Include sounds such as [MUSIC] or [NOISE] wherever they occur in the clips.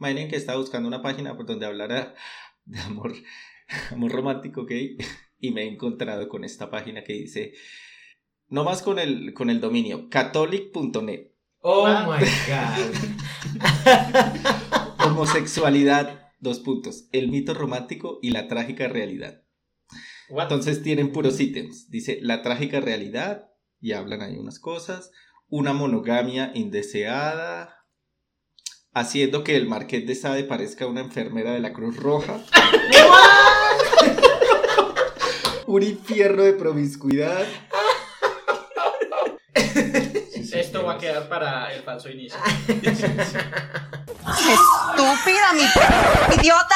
Imaginen que estaba buscando una página por donde hablara de amor, [LAUGHS] amor romántico gay y me he encontrado con esta página que dice, no más con el, con el dominio, catholic.net. Oh Ah. my god. [LAUGHS] Homosexualidad, dos puntos, el mito romántico y la trágica realidad. What? Entonces tienen puros ítems. Dice la trágica realidad, y hablan ahí unas cosas. Una monogamia indeseada. Haciendo que el Marqués de Sade parezca una enfermera de la Cruz Roja. [LAUGHS] Un infierno de promiscuidad. Sí, sí, Esto va a quedar para el falso inicio. [LAUGHS] ¡Estúpida, mi idiota!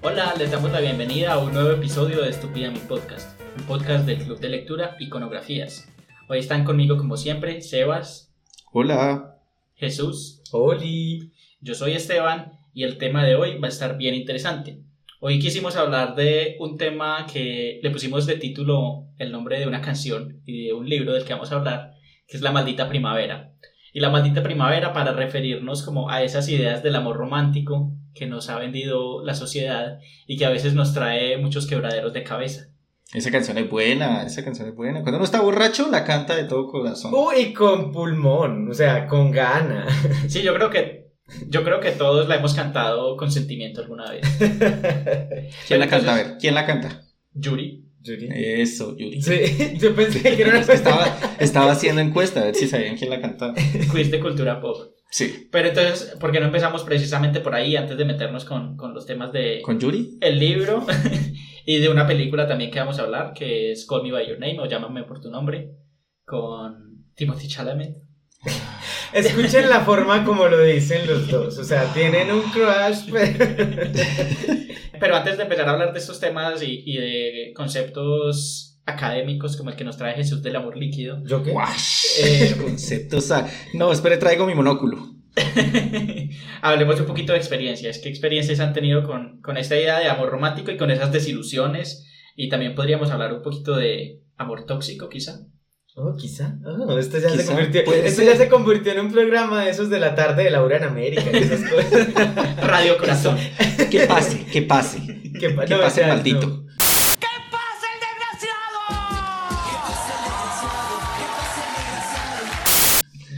Hola, les damos la bienvenida a un nuevo episodio de Estúpida Mi Podcast, un podcast del Club de Lectura Iconografías. Hoy están conmigo, como siempre, Sebas, Hola. Jesús, Oli. yo soy Esteban y el tema de hoy va a estar bien interesante. Hoy quisimos hablar de un tema que le pusimos de título el nombre de una canción y de un libro del que vamos a hablar, que es La maldita primavera. Y la maldita primavera para referirnos como a esas ideas del amor romántico que nos ha vendido la sociedad y que a veces nos trae muchos quebraderos de cabeza. Esa canción es buena, esa canción es buena. Cuando uno está borracho, la canta de todo corazón. Uy, con pulmón, o sea, con gana. [LAUGHS] Sí, yo creo que yo creo que todos la hemos cantado con sentimiento alguna vez. [LAUGHS] ¿Quién la entonces- canta? A ver, ¿quién la canta? Yuri. Yuri. Eso, Yuri. Sí, [LAUGHS] yo pensé que era una Es que estaba, estaba haciendo encuesta a ver si sabían quién la cantaba. quiz de cultura pop. Sí. Pero entonces, ¿por qué no empezamos precisamente por ahí antes de meternos con, con los temas de ¿Con Yuri? el libro y de una película también que vamos a hablar, que es Call Me By Your Name o Llámame por tu nombre, con Timothy Chalamet. [LAUGHS] Escuchen la forma como lo dicen los dos. O sea, tienen un crush, [LAUGHS] pero. Pero antes de empezar a hablar de estos temas y, y de conceptos académicos como el que nos trae Jesús del amor líquido, ¿Yo qué? Eh, [LAUGHS] Conceptos. a- No, espere, traigo mi monóculo. [LAUGHS] hablemos un poquito de experiencias. ¿Qué experiencias han tenido con, con esta idea de amor romántico y con esas desilusiones? Y también podríamos hablar un poquito de amor tóxico, quizá. Oh, quizá. Oh, esto ya se Quizá, convirtió. puede Esto ya se convirtió en un programa de esos de la tarde de Laura en América y esas cosas. [LAUGHS] Radio Corazón. Que pase, que pase. que pa- Que no, pase o sea, maldito. no.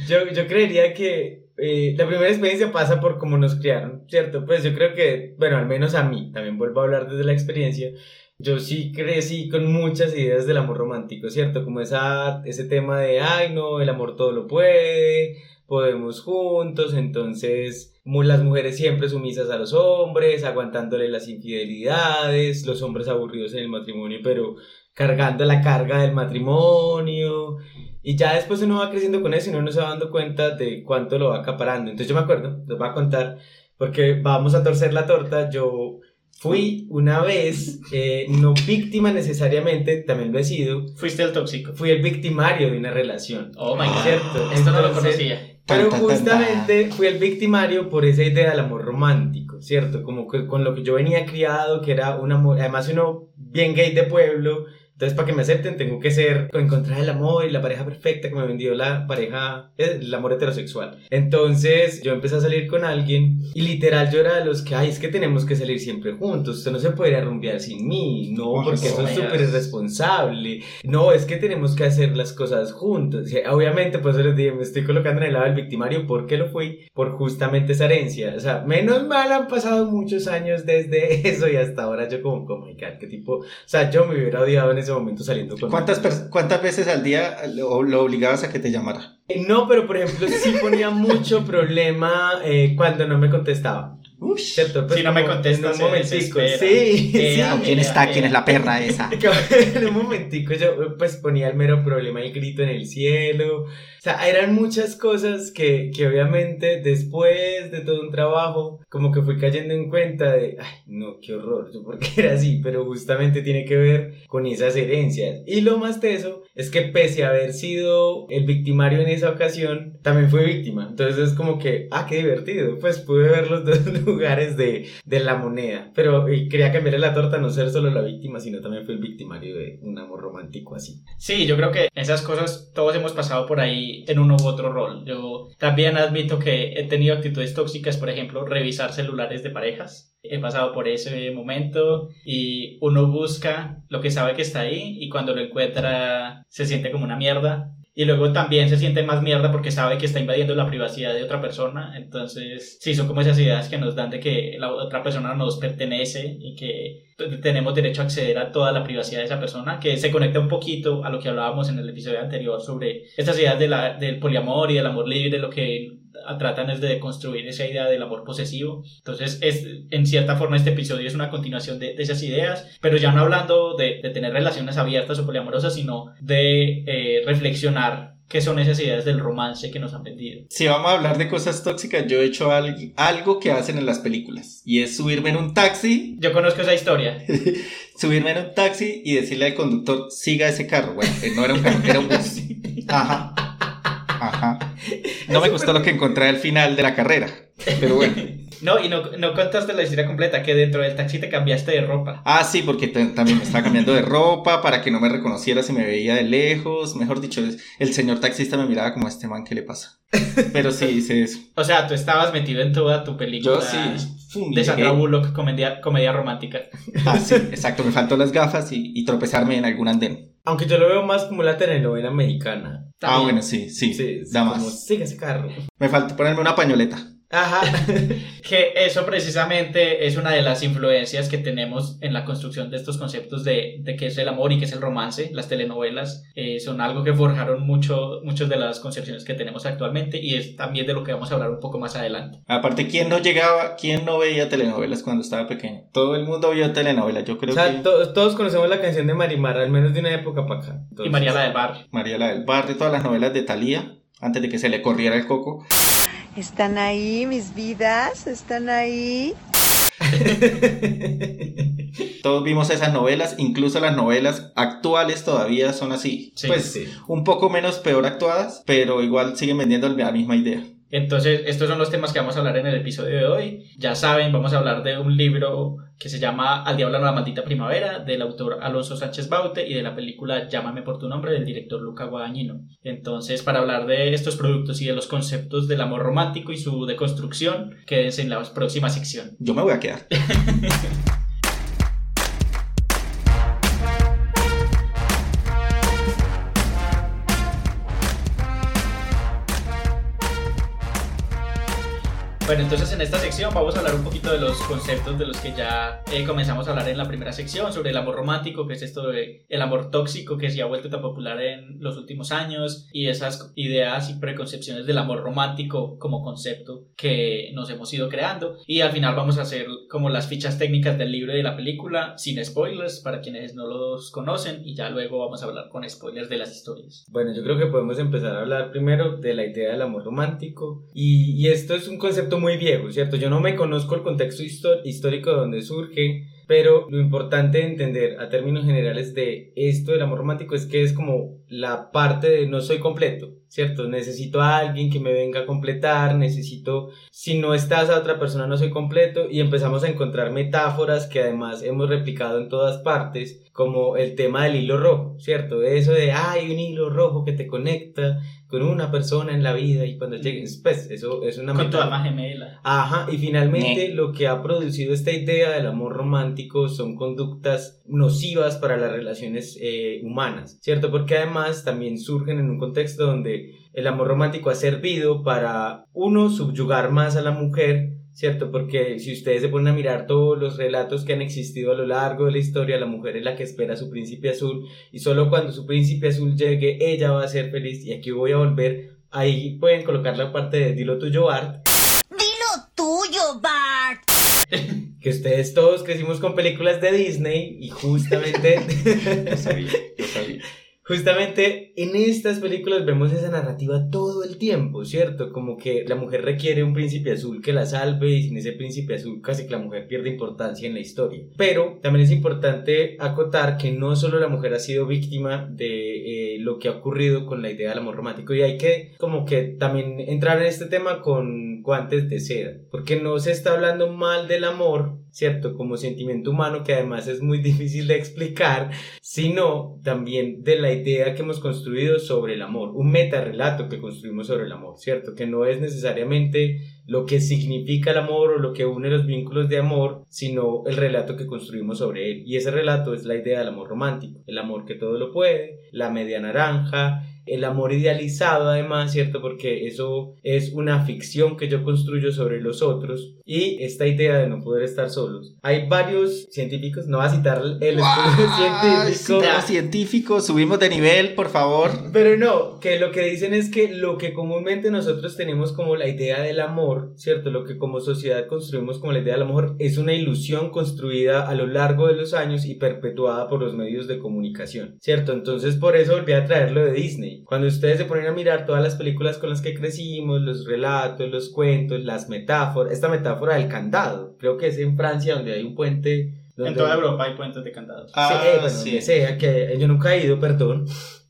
Yo, yo creería que eh, la primera experiencia pasa por cómo nos criaron, ¿cierto? Pues yo creo que, bueno, al menos a mí, también vuelvo a hablar desde la experiencia, yo sí crecí con muchas ideas del amor romántico, ¿cierto? Como esa, ese tema de, ay, no, el amor todo lo puede, podemos juntos, entonces las mujeres siempre sumisas a los hombres, aguantándole las infidelidades, los hombres aburridos en el matrimonio, pero cargando la carga del matrimonio. Y ya después uno va creciendo con eso y uno no se va dando cuenta de cuánto lo va acaparando. Entonces yo me acuerdo, les voy a contar, porque vamos a torcer la torta, yo fui una vez, eh, no víctima necesariamente, también lo he sido, Fuiste el tóxico. fui el victimario de una relación. Oh my god. ¿Cierto? Esto no lo conocía. Pero justamente fui el victimario por esa idea del amor romántico, ¿cierto? Como que con lo que yo venía criado, que era un amor, además uno bien gay de pueblo, entonces para que me acepten tengo que ser, encontrar el amor y la pareja perfecta que me vendió la pareja, eh, el amor heterosexual. Entonces yo empecé a salir con alguien y literal yo era de los que, ay, es que tenemos que salir siempre juntos, usted no se puede ir a rumbear sin mí, no, porque eso es súper irresponsable, no, es que tenemos que hacer las cosas juntos. Obviamente, pues les dije, me estoy colocando en el lado del victimario. ¿Por qué lo fui? Por justamente esa herencia. O sea, menos mal han pasado muchos años desde [LAUGHS] eso y hasta ahora yo como, oh my god, qué tipo... O sea, yo me hubiera odiado en ese momento saliendo con... ¿Cuántas, ¿Cuántas veces al día lo, lo obligabas a que te llamara? Eh, No, pero por ejemplo, sí ponía mucho problema eh, cuando no me contestaba. Uy. ¿Cierto? Pues Si no me como contesta, en un momentico. Sí, [LAUGHS] sí. ¿Quién está? ¿Quién es la perra [LAUGHS] esa? en un momentico yo pues ponía el mero problema y grito en el cielo. O sea, eran muchas cosas que, que obviamente después de todo un trabajo como que fui cayendo en cuenta de, ay, no, qué horror, yo por qué era así, pero justamente tiene que ver con esas herencias. Y lo más teso es que pese a haber sido el victimario en esa ocasión, también fui víctima. Entonces es como que, ah, qué divertido, pues pude ver los dos [LAUGHS] lugares de, de la moneda. Pero eh, quería cambiarle la torta, no ser solo la víctima, sino también fue el victimario de un amor romántico así. Sí, yo creo que esas cosas todos hemos pasado por ahí en uno u otro rol. Yo también admito que he tenido actitudes tóxicas, por ejemplo, revisar celulares de parejas. He pasado por ese momento y uno busca lo que sabe que está ahí y cuando lo encuentra se siente como una mierda y luego también se siente más mierda porque sabe que está invadiendo la privacidad de otra persona. Entonces, sí, son como esas ideas que nos dan de que la otra persona nos pertenece y que tenemos derecho a acceder a toda la privacidad de esa persona, que se conecta un poquito a lo que hablábamos en el episodio anterior sobre estas ideas de la, del poliamor y del amor libre, lo que tratan es de construir esa idea del amor posesivo. Entonces, es, en cierta forma, este episodio es una continuación de, esas ideas, pero ya no hablando de, tener relaciones abiertas o poliamorosas, sino de eh, reflexionar qué son esas ideas del romance que nos han vendido. Si vamos a hablar de cosas tóxicas, yo he hecho algo que hacen en las películas y es subirme en un taxi. Yo conozco esa historia. [LAUGHS] subirme en un taxi y decirle al conductor, siga ese carro. Bueno, no era un carro, era un bus. [LAUGHS] Ajá. Ajá. [LAUGHS] No me gustó lo que encontré al final de la carrera, pero bueno. [LAUGHS] No, y no, no contaste la historia completa, que dentro del taxi te cambiaste de ropa. Ah, sí, porque también me estaba cambiando de ropa para que no me reconociera si me veía de lejos. Mejor dicho, el señor taxista me miraba como a este man, ¿qué le pasa? Pero sí [LAUGHS] hice eso. O sea, tú estabas metido en toda tu película. Yo sí. De Sandra Bullock, comedia, comedia romántica. Ah, sí, exacto. Me faltó las gafas y, y tropezarme en algún andén. Aunque yo lo veo más como la telenovela mexicana. Ah, bueno, sí, sí. sí da más. Sigue ese carro. Me falta ponerme una pañoleta. Ajá. [LAUGHS] que eso precisamente es una de las influencias que tenemos en la construcción de estos conceptos de, de qué es el amor y qué es el romance. Las telenovelas eh, son algo que forjaron mucho, muchas de las concepciones que tenemos actualmente y es también de lo que vamos a hablar un poco más adelante. Aparte, ¿quién no llegaba, quién no veía telenovelas cuando estaba pequeño? Todo el mundo vio telenovelas, yo creo o sea, todos conocemos la canción de Marimar, al menos de una época para acá. Y María la del Barrio. María la del Barrio, todas las novelas de Thalía, antes de que se le corriera el coco. ¿Están ahí mis vidas? ¿Están ahí? [LAUGHS] Todos vimos esas novelas, incluso las novelas actuales todavía son así. pues un poco menos peor actuadas, pero igual siguen vendiendo la misma idea. Entonces, estos son los temas que vamos a hablar en el episodio de hoy. Ya saben, vamos a hablar de un libro que se llama Al diablo la maldita primavera, del autor Alonso Sánchez Baute y de la película Llámame por tu nombre, del director Luca Guadagnino. Entonces, para hablar de estos productos y de los conceptos del amor romántico y su deconstrucción, quédense en la próxima sección. Yo me voy a quedar. [LAUGHS] Bueno, entonces en esta sección vamos a hablar un poquito de los conceptos de los que ya eh, comenzamos a hablar en la primera sección, sobre el amor romántico, que es esto de el amor tóxico que se ha vuelto tan popular en los últimos años, y esas ideas y preconcepciones del amor romántico como concepto que nos hemos ido creando. Y al final vamos a hacer como las fichas técnicas del libro y de la película, sin spoilers, para quienes no los conocen, y ya luego vamos a hablar con spoilers de las historias. Bueno, yo creo que podemos empezar a hablar primero de la idea del amor romántico, y, y esto es un concepto muy viejo, ¿cierto? Yo no me conozco el contexto histórico de donde surge, pero lo importante de entender a términos generales de esto del amor romántico es que es como la parte de no soy completo, ¿cierto? Necesito a alguien que me venga a completar, necesito, si no estás a otra persona no soy completo y empezamos a encontrar metáforas que además hemos replicado en todas partes, como el tema del hilo rojo, ¿cierto? Eso de, hay un hilo rojo que te conecta con una persona en la vida y cuando llegues, pues eso es una... Con tu alma gemela. Ajá, y finalmente lo que ha producido esta idea del amor romántico son conductas nocivas para las relaciones eh, humanas, ¿cierto? Porque además también surgen en un contexto donde el amor romántico ha servido para, uno, subyugar más a la mujer, ¿cierto? Porque si ustedes se ponen a mirar todos los relatos que han existido a lo largo de la historia, la mujer es la que espera a su príncipe azul y solo cuando su príncipe azul llegue, ella va a ser feliz. Y aquí voy a volver, ahí pueden colocar la parte de dilo tuyo, Bart. Dilo tuyo, Bart. [LAUGHS] que ustedes todos crecimos con películas de Disney y justamente... [LAUGHS] lo sabía, lo sabía. Justamente en estas películas vemos esa narrativa todo el tiempo, ¿cierto? Como que la mujer requiere un príncipe azul que la salve y sin ese príncipe azul casi que la mujer pierde importancia en la historia. Pero también es importante acotar que no solo la mujer ha sido víctima de eh, lo que ha ocurrido con la idea del amor romántico y hay que como que también entrar en este tema con guantes de seda, porque no se está hablando mal del amor, ¿cierto? Como sentimiento humano que además es muy [LAUGHS] difícil de explicar, sino también de la idea que hemos construido sobre el amor, un metarrelato que construimos sobre el amor, ¿cierto? Que no es necesariamente lo que significa el amor o lo que une los vínculos de amor, sino el relato que construimos sobre él. Y ese relato es la idea del amor romántico, el amor que todo lo puede, la media naranja, el amor idealizado además, ¿cierto? Porque eso es una ficción que yo construyo sobre los otros y esta idea de no poder estar solos. Hay varios científicos, no voy a citar el estudio [LAUGHS] científico. Citar científico, subimos de nivel, por favor. Pero no, que lo que dicen es que lo que comúnmente nosotros tenemos como la idea del amor, ¿cierto? Lo que como sociedad construimos como la idea del amor es una ilusión construida a lo largo de los años y perpetuada por los medios de comunicación, ¿cierto? Entonces por eso volví a traerlo de Disney. Cuando ustedes se ponen a mirar todas las películas con las que crecimos, los relatos, los cuentos, las metáforas, esta metáfora del candado, creo que es en Francia donde hay un puente. Donde... En toda Europa hay puentes de candados. Ah, sí, eh, bueno, sí. sea, que yo nunca he ido, perdón.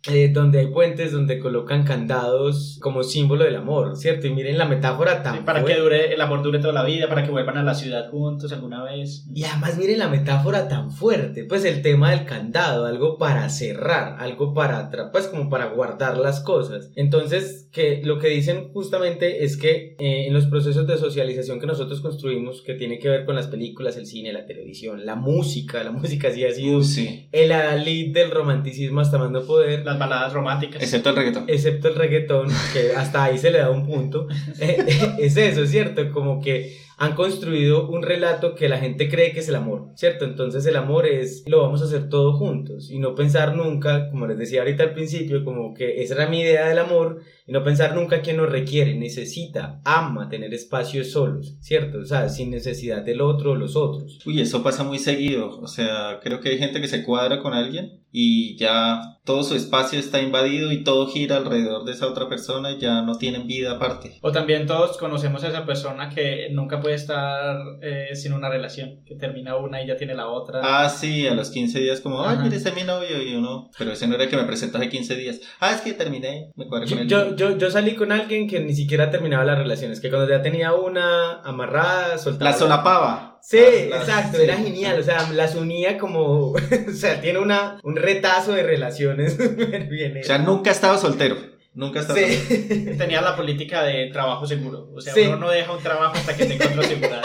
Eh, donde hay puentes donde colocan candados como símbolo del amor, ¿cierto? Y miren la metáfora tan sí, para que dure el amor dure toda la vida, para que vuelvan a la ciudad juntos alguna vez. Y además miren la metáfora tan fuerte, pues el tema del candado, algo para cerrar, algo para pues como para guardar las cosas. Entonces, que lo que dicen justamente es que eh, en los procesos de socialización que nosotros construimos, que tiene que ver con las películas, el cine, la televisión, la música, la [LAUGHS] música sí ha sido Uh, sí. el adalid del romanticismo hasta más no poder. Las baladas románticas. Excepto el reggaetón. excepto el reggaetón, que hasta ahí se le da un punto, [LAUGHS] [LAUGHS] es eso, ¿cierto? Como que han construido un relato que la gente cree que es el amor, ¿cierto? Entonces el amor es lo vamos a hacer todos juntos y no pensar nunca, como les decía ahorita al principio, como que esa era mi idea del amor y no pensar nunca que nos requiere, necesita, ama tener espacios solos, ¿cierto? O sea, sin necesidad del otro o los otros. Uy, eso pasa muy seguido, o sea, creo que hay gente que se cuadra con alguien y ya todo su espacio está invadido y todo gira alrededor de esa otra persona y ya no tienen vida aparte. O también todos conocemos a esa persona que nunca puede estar eh, sin una relación, que termina una y ya tiene la otra. Ah, sí, a los 15 días como, ay, mire, ese es mi novio y uno, pero ese no era el que me presentó hace 15 días. Ah, es que terminé, me cuadré con él. yo, yo, yo salí con alguien que ni siquiera terminaba las relaciones, que cuando ya tenía una amarrada, soltaba. La solapaba. Sí, exacto, era genial, o sea, las unía como, [LAUGHS] o sea, tiene una, un retazo de relaciones [LAUGHS] bien O sea, nunca ha estado soltero. Nunca soltero. Sí. [LAUGHS] Tenía la política de trabajo seguro. O sea, Sí. uno no deja un trabajo hasta que tenga otro asegurado.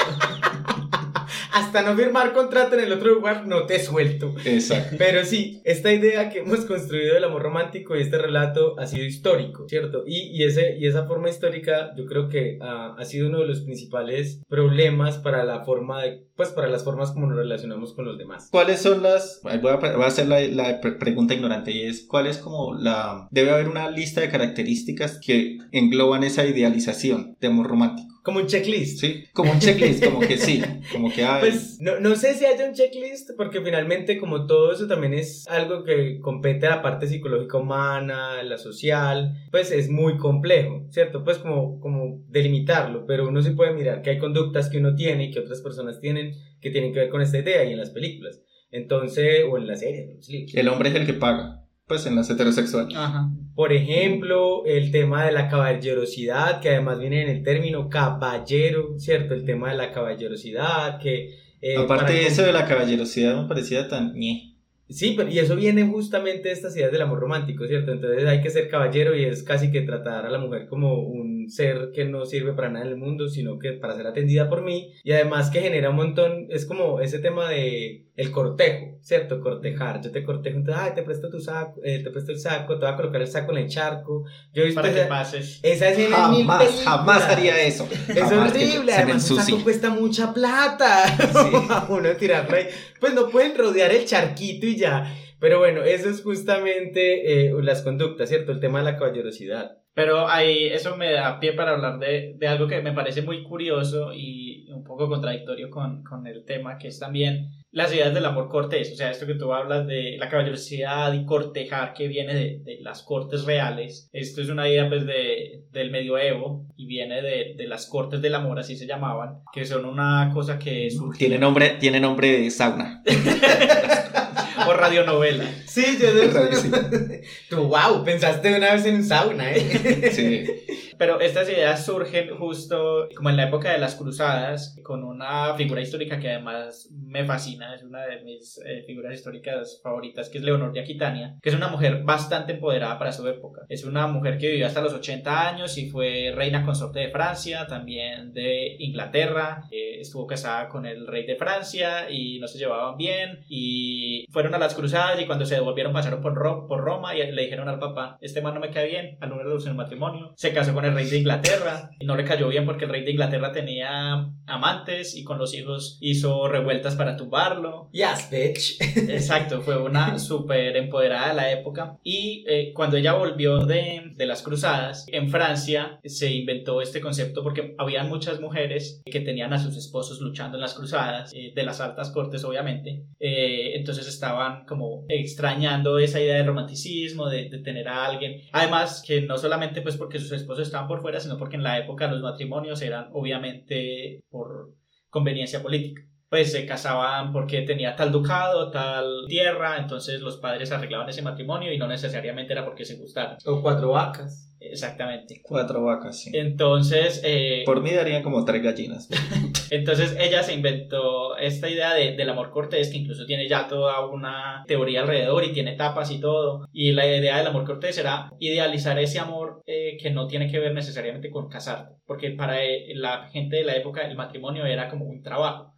Hasta no firmar contrato en el otro lugar, no te suelto. Exacto. Pero sí, esta idea que hemos construido del amor romántico y este relato ha sido histórico, ¿cierto? Y, y, ese, y esa forma histórica yo creo que ah, ha sido uno de los principales problemas para la forma de, pues para las formas como nos relacionamos con los demás. ¿Cuáles son las.? Voy a, voy a hacer la, la pre- pregunta ignorante y es: ¿cuál es como la. Debe haber una lista de características que engloban esa idealización de amor romántico? Como un checklist. ¿Sí? Como un checklist, como que sí. Como que hay. Pues no, no sé si haya un checklist, porque finalmente como todo eso también es algo que compete a la parte psicológica humana, la social, pues es muy complejo, ¿cierto? Pues como, como delimitarlo, pero uno sí puede mirar que hay conductas que uno tiene y que otras personas tienen que tienen que ver con esta idea y en las películas. Entonces, o en las series, en los libros. El hombre es el que paga. Pues en las heterosexuales. Ajá. Por ejemplo, el tema de la caballerosidad, que además viene en el término caballero, ¿cierto? El tema de la caballerosidad, que... eh, Aparte de eso de la caballerosidad me parecía tan ñe. Sí, pero y eso viene justamente de estas ideas del amor romántico, ¿cierto? Entonces hay que ser caballero y es casi que tratar a la mujer como un ser que no sirve para nada en el mundo, sino que para ser atendida por mí y además que genera un montón, es como ese tema de el cortejo, ¿cierto? Cortejar, yo te cortejo, entonces, ay, te presto tu saco, eh, te presto el saco, te voy a colocar el saco en el charco. Yo he visto Para que pases. esa escena en mil Jamás, películas. jamás haría eso. Es Jamás horrible, además un saco cuesta mucha plata. [LAUGHS] A uno tirarlo ahí. Pues no pueden rodear el charquito y ya. Pero bueno, eso es justamente eh, las conductas, ¿cierto? El tema de la caballerosidad. Pero ahí eso me da pie para hablar de, de algo que me parece muy curioso y un poco contradictorio con, con el tema, que es también las ideas del amor cortés, o sea, esto que tú hablas de la caballerosidad y cortejar que viene de, de las cortes reales, esto es una idea pues de, del medioevo y viene de, de, las cortes del amor, así se llamaban, que son una cosa que surgió... Tiene nombre, tiene nombre de sauna. [LAUGHS] radionovela. Sí, yo de [LAUGHS] Tú, wow, pensaste una vez en un sauna, ¿eh? Sí. [LAUGHS] Pero estas ideas surgen justo como en la época de las cruzadas, con una figura histórica que además me fascina, es una de mis eh, figuras históricas favoritas, que es Leonor de Aquitania, que es una mujer bastante empoderada para su época. Es una mujer que vivió hasta los 80 años y fue reina consorte de Francia, también de Inglaterra, eh, estuvo casada con el rey de Francia y no se llevaban bien y fueron a las cruzadas y cuando se devolvieron pasaron por, Ro por Roma y le dijeron al papá, este man no me cae bien, al número en el matrimonio, se casó con el rey de Inglaterra y no le cayó bien porque el rey de Inglaterra tenía amantes y con los hijos hizo revueltas para tumbarlo. Yes, bitch. [LAUGHS] Exacto, fue una [LAUGHS] súper empoderada de la época y eh, cuando ella volvió de, de las cruzadas en Francia se inventó este concepto porque había muchas mujeres que tenían a sus esposos luchando en las cruzadas eh, de las altas cortes obviamente eh, entonces estaban como extrañando esa idea de romanticismo de, de tener a alguien además que no solamente pues porque sus esposos estaban por fuera, sino porque en la época los matrimonios eran obviamente por conveniencia política. Pues se casaban porque tenía tal ducado, tal tierra, entonces los padres arreglaban ese matrimonio y no necesariamente era porque se gustaran. O cuatro vacas. Exactamente. Cuatro vacas, sí. Entonces... Eh, Por mí darían como tres gallinas. [LAUGHS] Entonces ella se inventó esta idea de, del amor cortés, que incluso tiene ya toda una teoría alrededor y tiene etapas y todo. Y la idea del amor cortés era idealizar ese amor eh, que no tiene que ver necesariamente con casarte, porque para eh, la gente de la época el matrimonio era como un trabajo.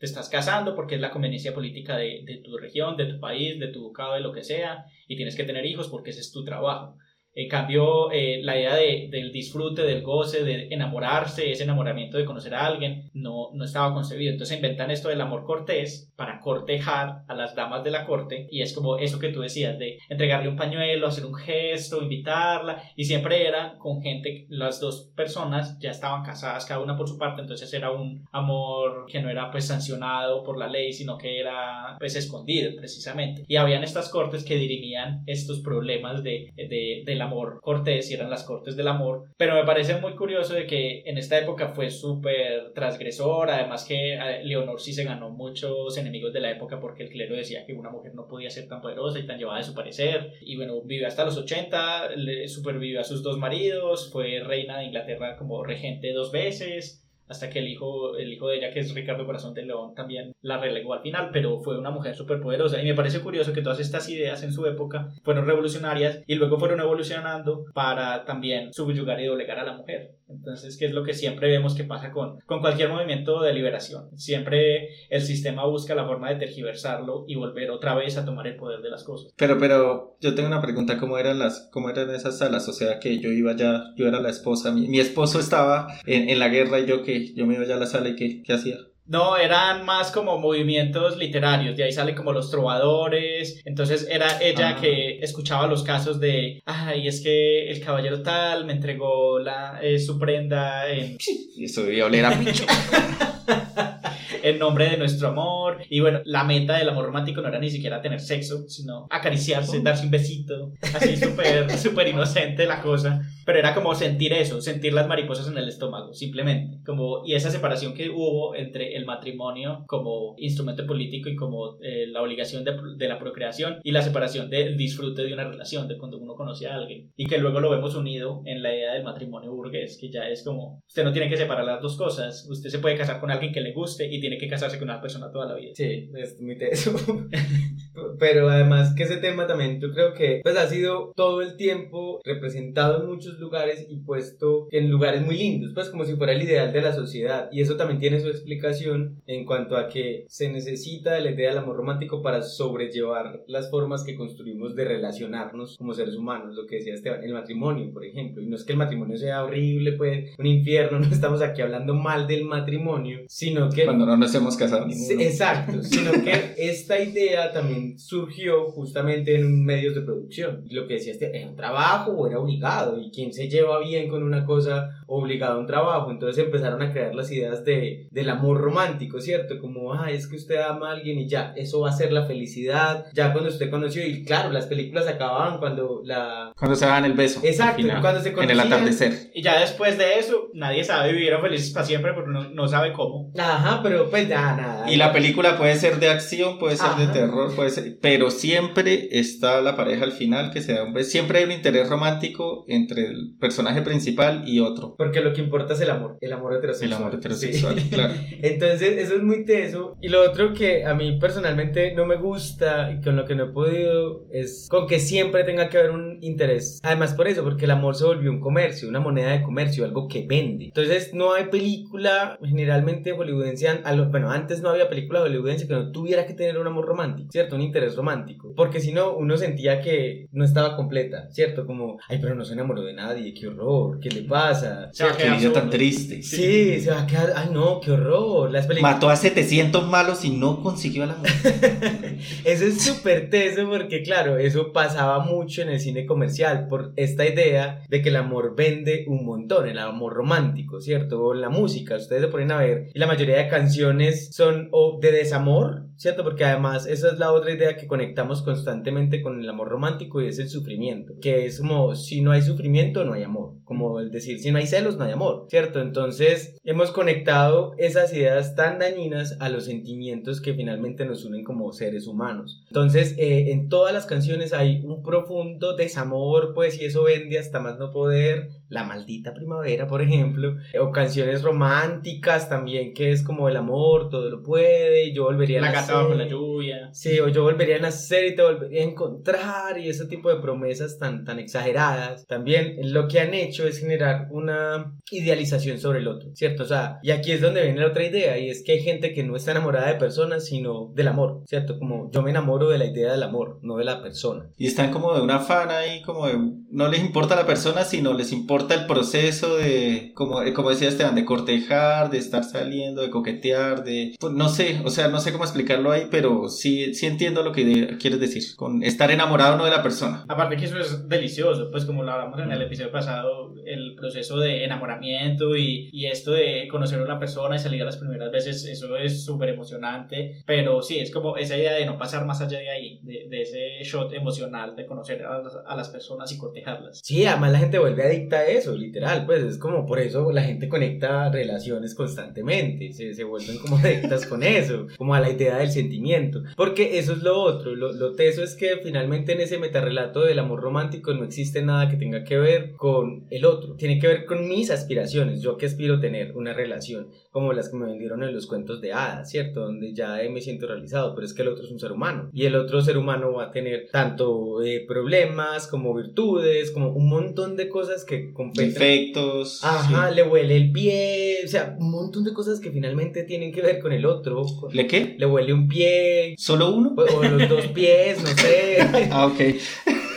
Te estás casando porque es la conveniencia política de, de tu región, de tu país, de tu ducado, de lo que sea, y tienes que tener hijos porque ese es tu trabajo. En cambio, eh, la idea de, del disfrute, del goce, de enamorarse, ese enamoramiento de conocer a alguien, no, no estaba concebido. Entonces inventan esto del amor cortés para cortejar a las damas de la corte y es como eso que tú decías, de entregarle un pañuelo, hacer un gesto, invitarla y siempre era con gente, las dos personas ya estaban casadas cada una por su parte, entonces era un amor que no era pues sancionado por la ley, sino que era pues escondido precisamente. Y habían estas cortes que dirimían estos problemas de, de, de amor cortés y eran las cortes del amor. Pero me parece muy curioso de que en esta época fue súper transgresor, además que Leonor sí se ganó muchos enemigos de la época porque el clero decía que una mujer no podía ser tan poderosa y tan llevada de su parecer. Y bueno, vivió hasta los 80, le supervivió a sus dos maridos, fue reina de Inglaterra como regente dos veces hasta que el hijo, el hijo de ella, que es Ricardo Corazón de León, también la relegó al final, pero fue una mujer súper poderosa. Y me parece curioso que todas estas ideas en su época fueron revolucionarias y luego fueron evolucionando para también subyugar y doblegar a la mujer. Entonces, ¿qué es lo que siempre vemos que pasa con, con cualquier movimiento de liberación? Siempre el sistema busca la forma de tergiversarlo y volver otra vez a tomar el poder de las cosas. Pero, pero, yo tengo una pregunta, ¿cómo eran las, cómo eran esas salas? O sea, que yo iba ya, yo era la esposa, mi, mi esposo estaba en, en, la guerra y yo que yo me iba ya a la sala y qué, qué hacía. No, eran más como movimientos literarios, de ahí salen como los trovadores, entonces era ella ah. que escuchaba los casos de, ay, es que el caballero tal me entregó la, eh, su prenda en... [LAUGHS] Eso debía oler a picho. [LAUGHS] en nombre de nuestro amor. Y bueno, la meta del amor romántico no era ni siquiera tener sexo, sino acariciarse, oh. darse un besito, así súper, [LAUGHS] súper inocente la cosa. Pero era como sentir eso, sentir las mariposas en el estómago, simplemente. Como, y esa separación que hubo entre el matrimonio como instrumento político y como eh, la obligación de, de, la procreación y la separación del disfrute de una relación, de cuando uno conoce a alguien. Y que luego lo vemos unido en la idea del matrimonio burgués, que ya es como, usted no tiene que separar las dos cosas, usted se puede casar con alguien que le guste y tiene que casarse con una persona toda la vida. Sí, es muy teso. [LAUGHS] Pero además que ese tema también yo creo que pues ha sido todo el tiempo representado en muchos lugares y puesto en lugares muy lindos, pues como si fuera el ideal de la sociedad. Y eso también tiene su explicación en cuanto a que se necesita de la idea del amor romántico para sobrellevar las formas que construimos de relacionarnos como seres humanos, lo que decía Esteban, el matrimonio, por ejemplo. Y no es que el matrimonio sea horrible, pues un infierno, [LAUGHS] no estamos aquí hablando mal del matrimonio, sino que... Cuando no nos hemos casado. Exacto, sino que esta idea también surgió justamente en medios de producción. Lo que decía este, ¿era un trabajo o era obligado? ¿Y quién se lleva bien con una cosa obligada a un trabajo? Entonces empezaron a crear las ideas de, del amor romántico, ¿cierto? Como, ah, es que usted ama a alguien y ya, eso va a ser la felicidad. Ya cuando usted conoció, y claro, las películas acababan cuando la... Cuando se daban el beso. Exacto, cuando se En el atardecer. Y ya después de eso, nadie sabe vivir felices para siempre porque no, no sabe cómo. Ajá, pero pues ya nada. Y la película puede ser de acción, puede ser de terror, puede ser, pero siempre está la pareja al final que se da un beso. Siempre hay un interés romántico entre el personaje principal y otro. Porque lo que importa es el amor, el amor heterosexual. El amor heterosexual, [LAUGHS] claro. Entonces, eso es muy teso. Y lo otro que a mí personalmente no me gusta y con lo que no he podido es con que siempre tenga que haber un interés. Además, por eso, porque el amor se volvió un comercio, una moneda de comercio, algo que vende. Entonces, no hay película generalmente hollywoodense. Bueno, antes no había película hollywoodense que no tuviera que tener un amor romántico, ¿cierto? Un interés romántico. Porque si no, uno sentía que no estaba completa, ¿cierto? Como, ay, pero no se enamoró de nadie, qué horror, ¿qué le pasa? Qué vida tan triste. Sí, se va a quedar, ay, no, qué horror. Las películas... Mató a 700 malos y no consiguió a la [LAUGHS] eso es súper teso porque, claro, eso pasaba mucho en el cine comercial por esta idea de que el amor vende un montón, el amor romántico, ¿cierto? O la música, ustedes se ponen a ver y la mayoría de canciones son o de desamor, ¿cierto? Porque además esa es la otra idea que conectamos constantemente con el amor romántico y es el sufrimiento, que es como si no hay sufrimiento no hay amor, como el decir si no hay celos no hay amor, ¿cierto? Entonces hemos conectado esas ideas tan dañinas a los sentimientos que finalmente nos unen como seres humanos. Entonces eh, en todas las canciones hay un profundo desamor, pues y eso vende hasta más no poder, la maldita primavera, por ejemplo, o canciones románticas también, que es como el amor, todo lo puede, yo volvería a la nacer. bajo la lluvia. Sí, o yo volvería a nacer y te volvería a encontrar, y ese tipo de promesas tan, tan exageradas. También lo que han hecho es generar una idealización sobre el otro, ¿cierto? O sea, y aquí es donde viene la otra idea, y es que hay gente que no está enamorada de personas, sino del amor, ¿cierto? Como yo me enamoro de la idea del amor, no de la persona. Y están como de una fan ahí, como de, no les importa la persona, sino les importa el proceso de, como, eh, como decía Esteban, de cortejar, de estar saliendo, de coquetear, de, pues no sé, o sea, no sé cómo explicarlo ahí, pero sí, sí entiendo lo que quieres decir, con estar enamorado no de la persona. Aparte que eso es delicioso, pues como lo hablamos en el episodio pasado, el proceso de enamoramiento y, y esto de conocer a una persona y salir a las primeras veces, eso es súper emocionante, pero sí, es como esa idea de no pasar más allá de ahí, de, de ese shot emocional de conocer a las, a las personas y cortejarlas. Sí, además la gente vuelve adicta a eso, literal, pues es como por eso la gente conecta relaciones constantemente, se, se vuelven como adictas con eso, como a la idea del sentimiento, porque eso es lo otro, lo, lo teso es que finalmente en ese metarrelato del amor romántico no existe nada que tenga que ver con el otro, tiene que ver con mis aspiraciones, yo que aspiro tener una relación, como las que me vendieron en los cuentos de hadas, ¿cierto? Donde ya me siento realizado, pero es que el otro es un ser humano y el otro ser humano va a tener tanto eh, problemas como virtudes, como un montón de cosas que Defectos. Ajá, le huele el pie, o sea, un montón de cosas que finalmente tienen que ver con el otro. ¿Le qué? Le huele un pie. ¿Solo uno? O los dos pies, no sé. [LAUGHS] ah, ok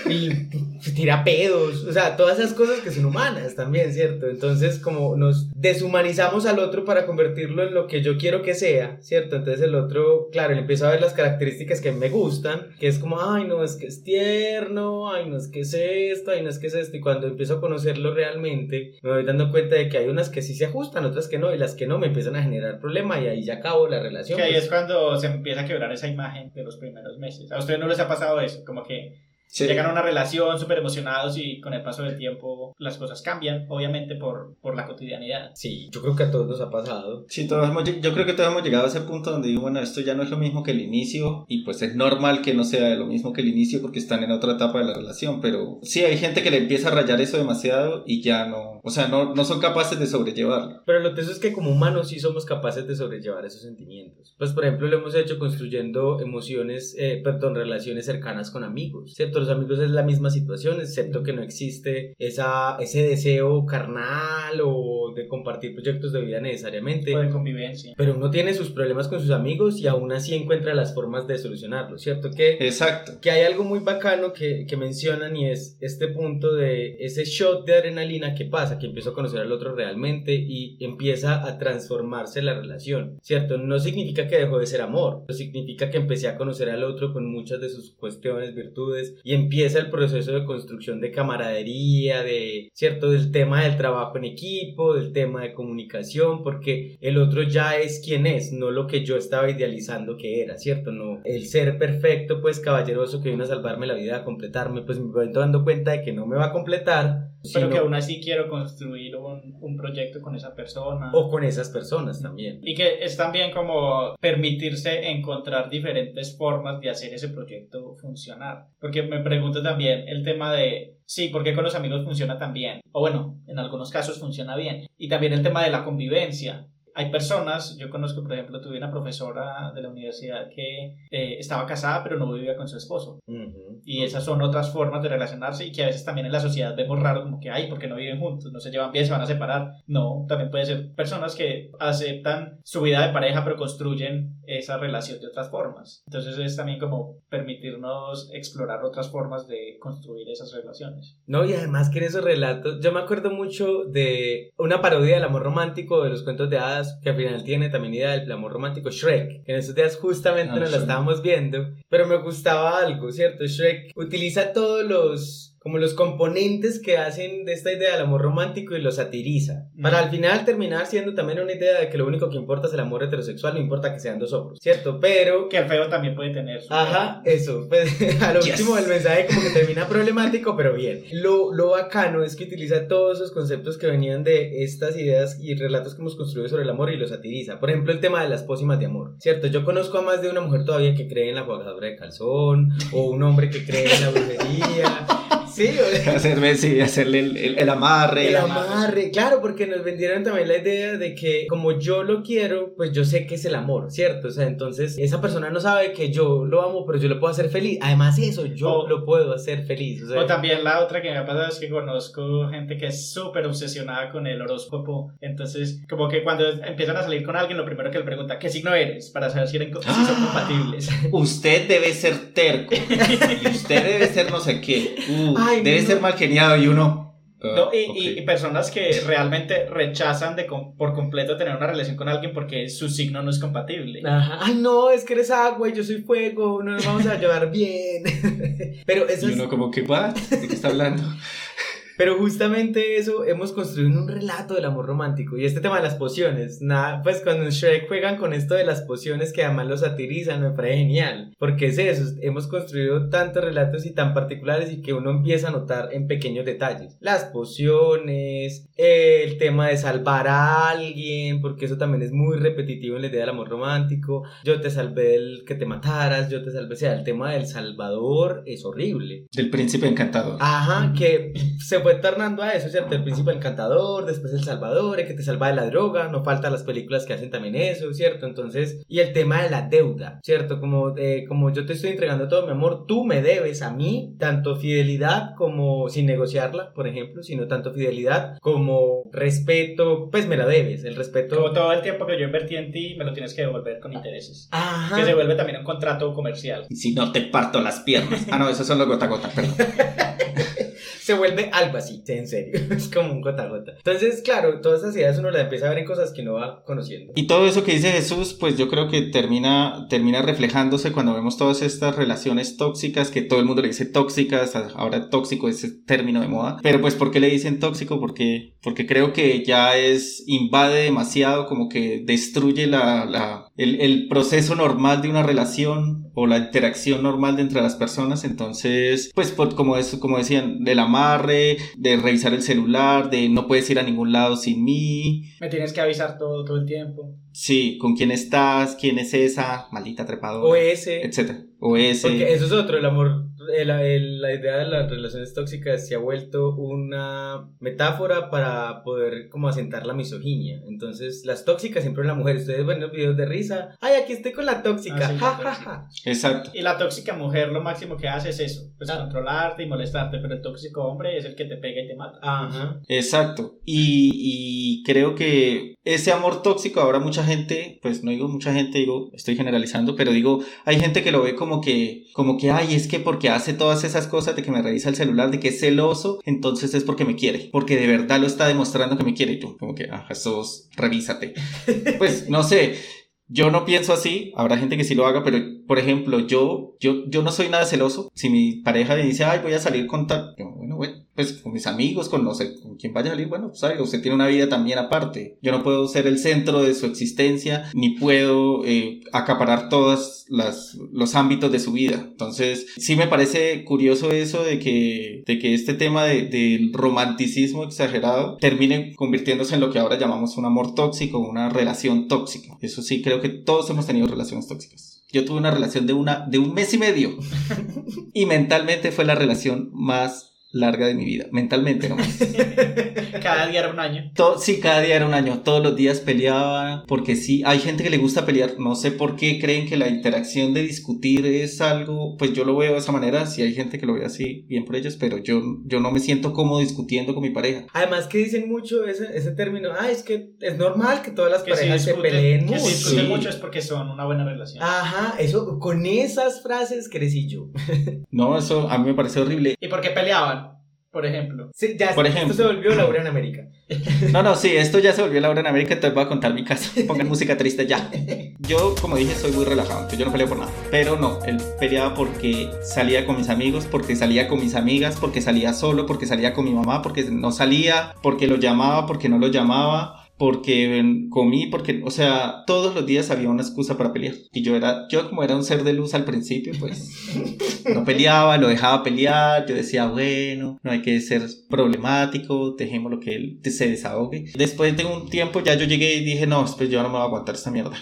y tira pedos, o sea, todas esas cosas que son humanas también, ¿cierto? Entonces, como nos deshumanizamos al otro para convertirlo en lo que yo quiero que sea, ¿cierto? Entonces el otro, claro, le empiezo a ver las características que me gustan, que es como, ay, no, es que es tierno, ay, no es que es esto, ay, no es que es esto, y cuando empiezo a conocerlo realmente, me voy dando cuenta de que hay unas que sí se ajustan, otras que no, y las que no me empiezan a generar problema y ahí ya acabo la relación. Que ahí pues. es cuando se empieza a quebrar esa imagen de los primeros meses. ¿A ustedes no les ha pasado eso? Como que Llegan a una relación súper emocionados y con el paso del tiempo las cosas cambian, obviamente por, por la cotidianidad. Sí, yo creo que a todos nos ha pasado. Sí, todos hemos, yo creo que todos hemos llegado a ese punto donde digo, bueno, esto ya no es lo mismo que el inicio y pues es normal que no sea lo mismo que el inicio porque están en otra etapa de la relación, pero sí hay gente que le empieza a rayar eso demasiado y ya no, o sea, no, no son capaces de sobrellevarlo. Pero lo que es que como humanos sí somos capaces de sobrellevar esos sentimientos. Pues por ejemplo lo hemos hecho construyendo emociones, eh, perdón, relaciones cercanas con amigos, ¿cierto? Los amigos es la misma situación, excepto que no existe esa, ese deseo carnal o de compartir proyectos de vida necesariamente. O de convivencia. Pero uno tiene sus problemas con sus amigos y aún así encuentra las formas de solucionarlo, ¿cierto? Que, Exacto. que hay algo muy bacano que, que mencionan y es este punto de ese shot de adrenalina que pasa, que empiezo a conocer al otro realmente y empieza a transformarse la relación, ¿cierto? No significa que dejó de ser amor, no significa que empecé a conocer al otro con muchas de sus cuestiones, virtudes y empieza el proceso de construcción de camaradería, de, ¿cierto? Del tema del trabajo en equipo, del tema de comunicación, porque el otro ya es quien es, no lo que yo estaba idealizando que era, ¿cierto? No, el ser perfecto, pues caballeroso que viene a salvarme la vida, a completarme, pues me voy dando cuenta de que no me va a completar. Pero que aún así quiero construir un, un proyecto con esa persona. o con esas personas también. Y que es también como permitirse encontrar diferentes formas de hacer ese proyecto funcionar. Porque me pregunto también el tema de, sí, ¿por qué con los amigos funciona tan bien? O bueno, en algunos casos funciona bien. Y también el tema de la convivencia. Hay personas, yo conozco, por ejemplo, tuve una profesora de la universidad que eh, estaba casada pero no vivía con su esposo. Ujú. Y esas son otras formas de relacionarse y que a veces también en la sociedad vemos raro como que, ay, porque no viven juntos, no se llevan bien, se van a separar. No, también puede ser personas que aceptan su vida de pareja pero construyen esa relación de otras formas. Entonces es también como permitirnos explorar otras formas de construir esas relaciones. No, y además que en esos relatos, yo me acuerdo mucho de una parodia del amor romántico de los cuentos de hadas, que al final tiene también idea del amor romántico, Shrek, en esos días justamente Ah, nos la estábamos viendo, pero me gustaba algo, ¿cierto? Shrek utiliza todos los como los componentes que hacen de esta idea del amor romántico y lo satiriza. Para al final terminar siendo también una idea de que lo único que importa es el amor heterosexual, no importa que sean dos hombres, ¿cierto? Pero Que el feo también puede tener su... Ajá, eso. Pues, [LAUGHS] a lo Yes. último el mensaje como que termina problemático, pero bien. Lo, lo bacano es que utiliza todos esos conceptos que venían de estas ideas y relatos que hemos construido sobre el amor y los satiriza. Por ejemplo, el tema de las pócimas de amor. ¿Cierto? Yo conozco a más de una mujer todavía que cree en la jugadora de calzón o un hombre que cree en la brujería. [LAUGHS] Sí, o [LAUGHS] sea, Hacerme, sí, hacerle el, el- el amarre. el amarre, claro, porque nos vendieron también la idea de que como yo lo quiero, pues yo sé que es el amor, ¿cierto? O sea, entonces esa persona no sabe que yo lo amo, pero yo lo puedo hacer feliz. Además eso, yo O- lo puedo hacer feliz. O sea, O también la otra que me ha pasado es que conozco gente que es súper obsesionada con el horóscopo. Entonces, como que cuando empiezan a salir con alguien, lo primero que le pregunta, ¿qué signo eres? Para saber si, eran si son Ah. compatibles. Usted debe ser terco. Y [LAUGHS] usted debe ser no sé qué. Uh, Ay, debe no. ser mal geniado y uno. ah, No, y, personas que realmente rechazan de com- por completo tener una relación con alguien porque su signo no es compatible. Ajá. Ay, no, es que eres agua y yo soy fuego, no nos vamos a llevar bien. [LAUGHS] pero eso Y es, uno como que, ¿what? ¿De qué está hablando? [LAUGHS] Pero justamente eso hemos construido un relato del amor romántico. Y este tema de las pociones, nada, pues cuando en Shrek juegan con esto de las pociones que además lo satirizan, me parece genial. Porque es eso, hemos construido tantos relatos y tan particulares y que uno empieza a notar en pequeños detalles. Las pociones, el tema de salvar a alguien, porque eso también es muy repetitivo en la idea del amor romántico. Yo te salvé del que te mataras, yo te salvé, o sea, el tema del salvador es horrible. Del príncipe encantador. Ajá, que se fue tornando a eso, ¿cierto? El príncipe encantador, después el salvador, el que te salva de la droga, no falta las películas que hacen también eso, ¿cierto? Entonces, y el tema de la deuda, ¿cierto? Como, eh, como yo te estoy entregando todo mi amor, tú me debes a mí tanto fidelidad como sin negociarla, por ejemplo, sino tanto fidelidad como respeto, pues me la debes, el respeto. Como todo el tiempo que yo invertí en ti, me lo tienes que devolver con intereses. Ajá. Que se vuelve también un contrato comercial. Y si no te parto las piernas. Ah, no, esos son los gota gota, perdón. [LAUGHS] se vuelve algo así, en serio, [LAUGHS] es como un gota. Entonces, claro, todas esas ideas uno las empieza a ver en cosas que no va conociendo. Y todo eso que dice Jesús, pues yo creo que termina, termina reflejándose cuando vemos todas estas relaciones tóxicas, que todo el mundo le dice tóxicas, ahora tóxico es término de moda. Pero pues, ¿por qué le dicen tóxico? Porque, porque creo que ya es, invade demasiado, como que destruye la, la, el, el proceso normal de una relación o la interacción normal de entre las personas. Entonces, pues por, como, es, como decían, del amarre, de revisar el celular, de no puedes ir a ningún lado sin mí. Me tienes que avisar todo, todo el tiempo. Sí, con quién estás, quién es esa, maldita trepadora, O ese, etcétera. O ese. porque eso es otro, el amor el- el- la idea de las relaciones tóxicas se ha vuelto una metáfora para poder como asentar la misoginia. Entonces, las tóxicas siempre la mujer. Ustedes ven los videos de risa. Ay, aquí estoy con la tóxica. Ah, sí, la ja, ja, tóxica. ja. Exacto. Y la tóxica mujer lo máximo que hace es eso, pues Ah. controlarte y molestarte, pero el tóxico hombre es el que te pega y te mata. Ajá. Exacto. Y, y creo que ese amor tóxico, ahora mucha gente, pues no digo mucha gente, digo, estoy generalizando, pero digo, hay gente que lo ve como que, como que, ay, es que porque hace todas esas cosas de que me revisa el celular, de que es celoso, entonces es porque me quiere, porque de verdad lo está demostrando que me quiere. Y yo, como que, ah, Jesús, revísate. [LAUGHS] Pues no sé. Yo no pienso así, habrá gente que sí lo haga, pero por ejemplo, yo, yo, yo no soy nada celoso. Si mi pareja me dice, ay, voy a salir con tal, yo, bueno, bueno, pues con mis amigos, con no sé, con quien vaya a salir, bueno, pues salga, usted tiene una vida también aparte. Yo no puedo ser el centro de su existencia, ni puedo eh, acaparar todos los ámbitos de su vida. Entonces, sí me parece curioso eso de que, de que este tema de- del romanticismo exagerado termine convirtiéndose en lo que ahora llamamos un amor tóxico, una relación tóxica. Eso sí, creo que todos hemos tenido relaciones tóxicas. Yo tuve una relación de, una, de un mes y medio. [LAUGHS] y mentalmente fue la relación más larga de mi vida. Mentalmente nomás. [LAUGHS] Cada día era un año. Todo, sí, cada día era un año. Todos los días peleaba. Porque sí, hay gente que le gusta pelear. No sé por qué creen que la interacción de discutir es algo. Pues yo lo veo de esa manera. Sí, hay gente que lo ve así, bien por ellos. Pero yo, yo no me siento cómodo discutiendo con mi pareja. Además que dicen mucho ese, ese término, ah, es que es normal que todas las Que si parejas se discuten, peleen que mucho. si discuten Sí. mucho es porque son una buena relación. Ajá, eso, con esas frases crecí yo. [LAUGHS] No, eso a mí me parece horrible. ¿Y por qué peleaban? Por ejemplo. Sí, ya, Por esto se volvió Laura en América. No, no, sí, esto ya se volvió la hora en América, entonces voy a contar mi caso. [LAUGHS] Pongan música triste ya. Yo, como dije, soy muy relajado, entonces yo no peleo por nada. Pero no, él peleaba porque salía con mis amigos, porque salía con mis amigas, porque salía solo, porque salía con mi mamá, porque no salía, porque lo llamaba, porque no lo llamaba. Porque comí, porque, o sea, todos los días había una excusa para pelear. Y yo era, yo como era un ser de luz al principio, pues no [LAUGHS] peleaba, lo dejaba pelear, yo decía, bueno, no hay que ser problemático, dejémoslo que él se desahogue. Después de un tiempo ya yo llegué y dije, no, pues yo no me voy a aguantar esta mierda.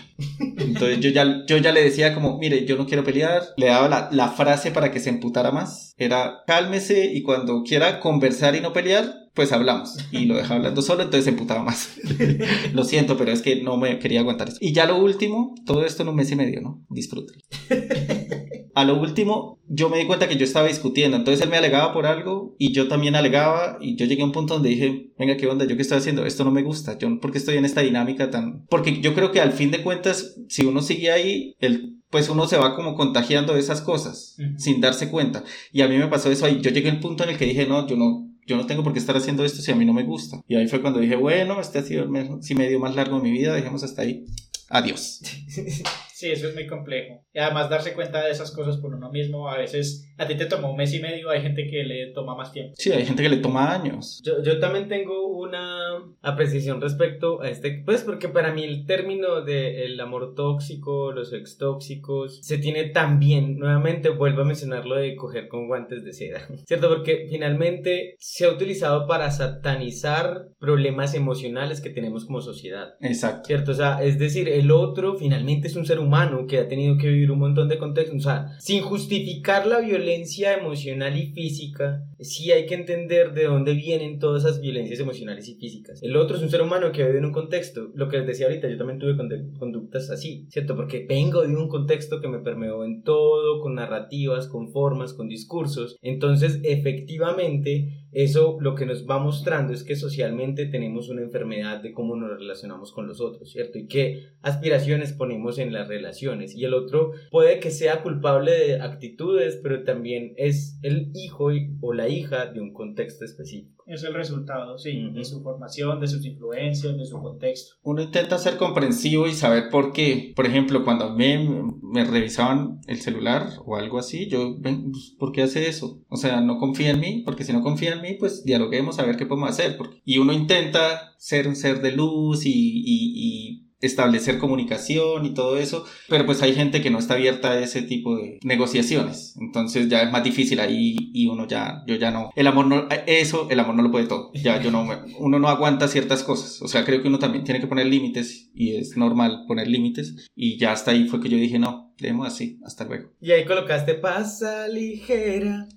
Entonces yo ya, yo ya le decía como, mire, yo no quiero pelear, le daba la, la frase para que se emputara más, era cálmese y cuando quiera conversar y no pelear, pues hablamos. Y lo dejaba hablando solo, entonces se emputaba más. [LAUGHS] lo siento, pero es que no me quería aguantar eso. Y ya lo último, todo esto en un mes y medio, ¿no? Disfruten. [LAUGHS] A lo último, yo me di cuenta que yo estaba discutiendo, entonces él me alegaba por algo y yo también alegaba y yo llegué a un punto donde dije, venga, ¿qué onda? ¿Yo qué estoy haciendo? Esto no me gusta, yo por qué estoy en esta dinámica tan... Porque yo creo que al fin de cuentas, si uno sigue ahí, el, pues uno se va como contagiando de esas cosas sin darse cuenta. Y a mí me pasó eso ahí, yo llegué al punto en el que dije, no, yo no... Yo no tengo por qué estar haciendo esto si a mí no me gusta. Y ahí fue cuando dije, bueno, este ha sido el mes y medio más largo de mi vida, dejemos hasta ahí. Adiós. [LAUGHS] Sí, eso es muy complejo. Y además darse cuenta de esas cosas por uno mismo, a veces a ti te tomó un mes y medio, hay gente que le toma más tiempo. Sí, hay gente que le toma años. Yo, yo también tengo una apreciación respecto a este, pues porque para mí el término de el amor tóxico, los ex tóxicos, se tiene también, nuevamente vuelvo a mencionar lo de coger con guantes de seda, [LAUGHS] ¿cierto? Porque finalmente se ha utilizado para satanizar problemas emocionales que tenemos como sociedad. Exacto. ¿Cierto? O sea, es decir, el otro finalmente es un ser humano que ha tenido que vivir un montón de contextos. O sea, sin justificar la violencia emocional y física, sí hay que entender de dónde vienen todas esas violencias emocionales y físicas. El otro es un ser humano que vive en un contexto. Lo que les decía ahorita, yo también tuve conductas así, ¿cierto? Porque vengo de un contexto que me permeó en todo, con narrativas, con formas, con discursos. Entonces, efectivamente, eso lo que nos va mostrando es que socialmente tenemos una enfermedad de cómo nos relacionamos con los otros, ¿cierto? Y qué aspiraciones ponemos en las relaciones. Y el otro puede que sea culpable de actitudes, pero también es el hijo o la hija de un contexto específico. Es el resultado, sí, de su formación, de sus influencias, de su contexto. Uno intenta ser comprensivo y saber por qué. Por ejemplo, cuando me, me revisaban el celular o algo así, yo, pues, ¿por qué hace eso? O sea, no confía en mí, porque si no confía en mí, pues dialoguemos a ver qué podemos hacer. porque- Y uno intenta ser un ser de luz y, y- y establecer comunicación y todo eso, pero pues hay gente que no está abierta a ese tipo de negociaciones, entonces ya es más difícil ahí y uno ya, yo ya no, el amor no, eso, el amor no lo puede todo, ya yo no, [LAUGHS] uno no aguanta ciertas cosas, o sea, creo que uno también tiene que poner límites y es normal poner límites y ya hasta ahí fue que yo dije, no, Dejemos así, hasta luego. Y ahí colocaste pasa ligera.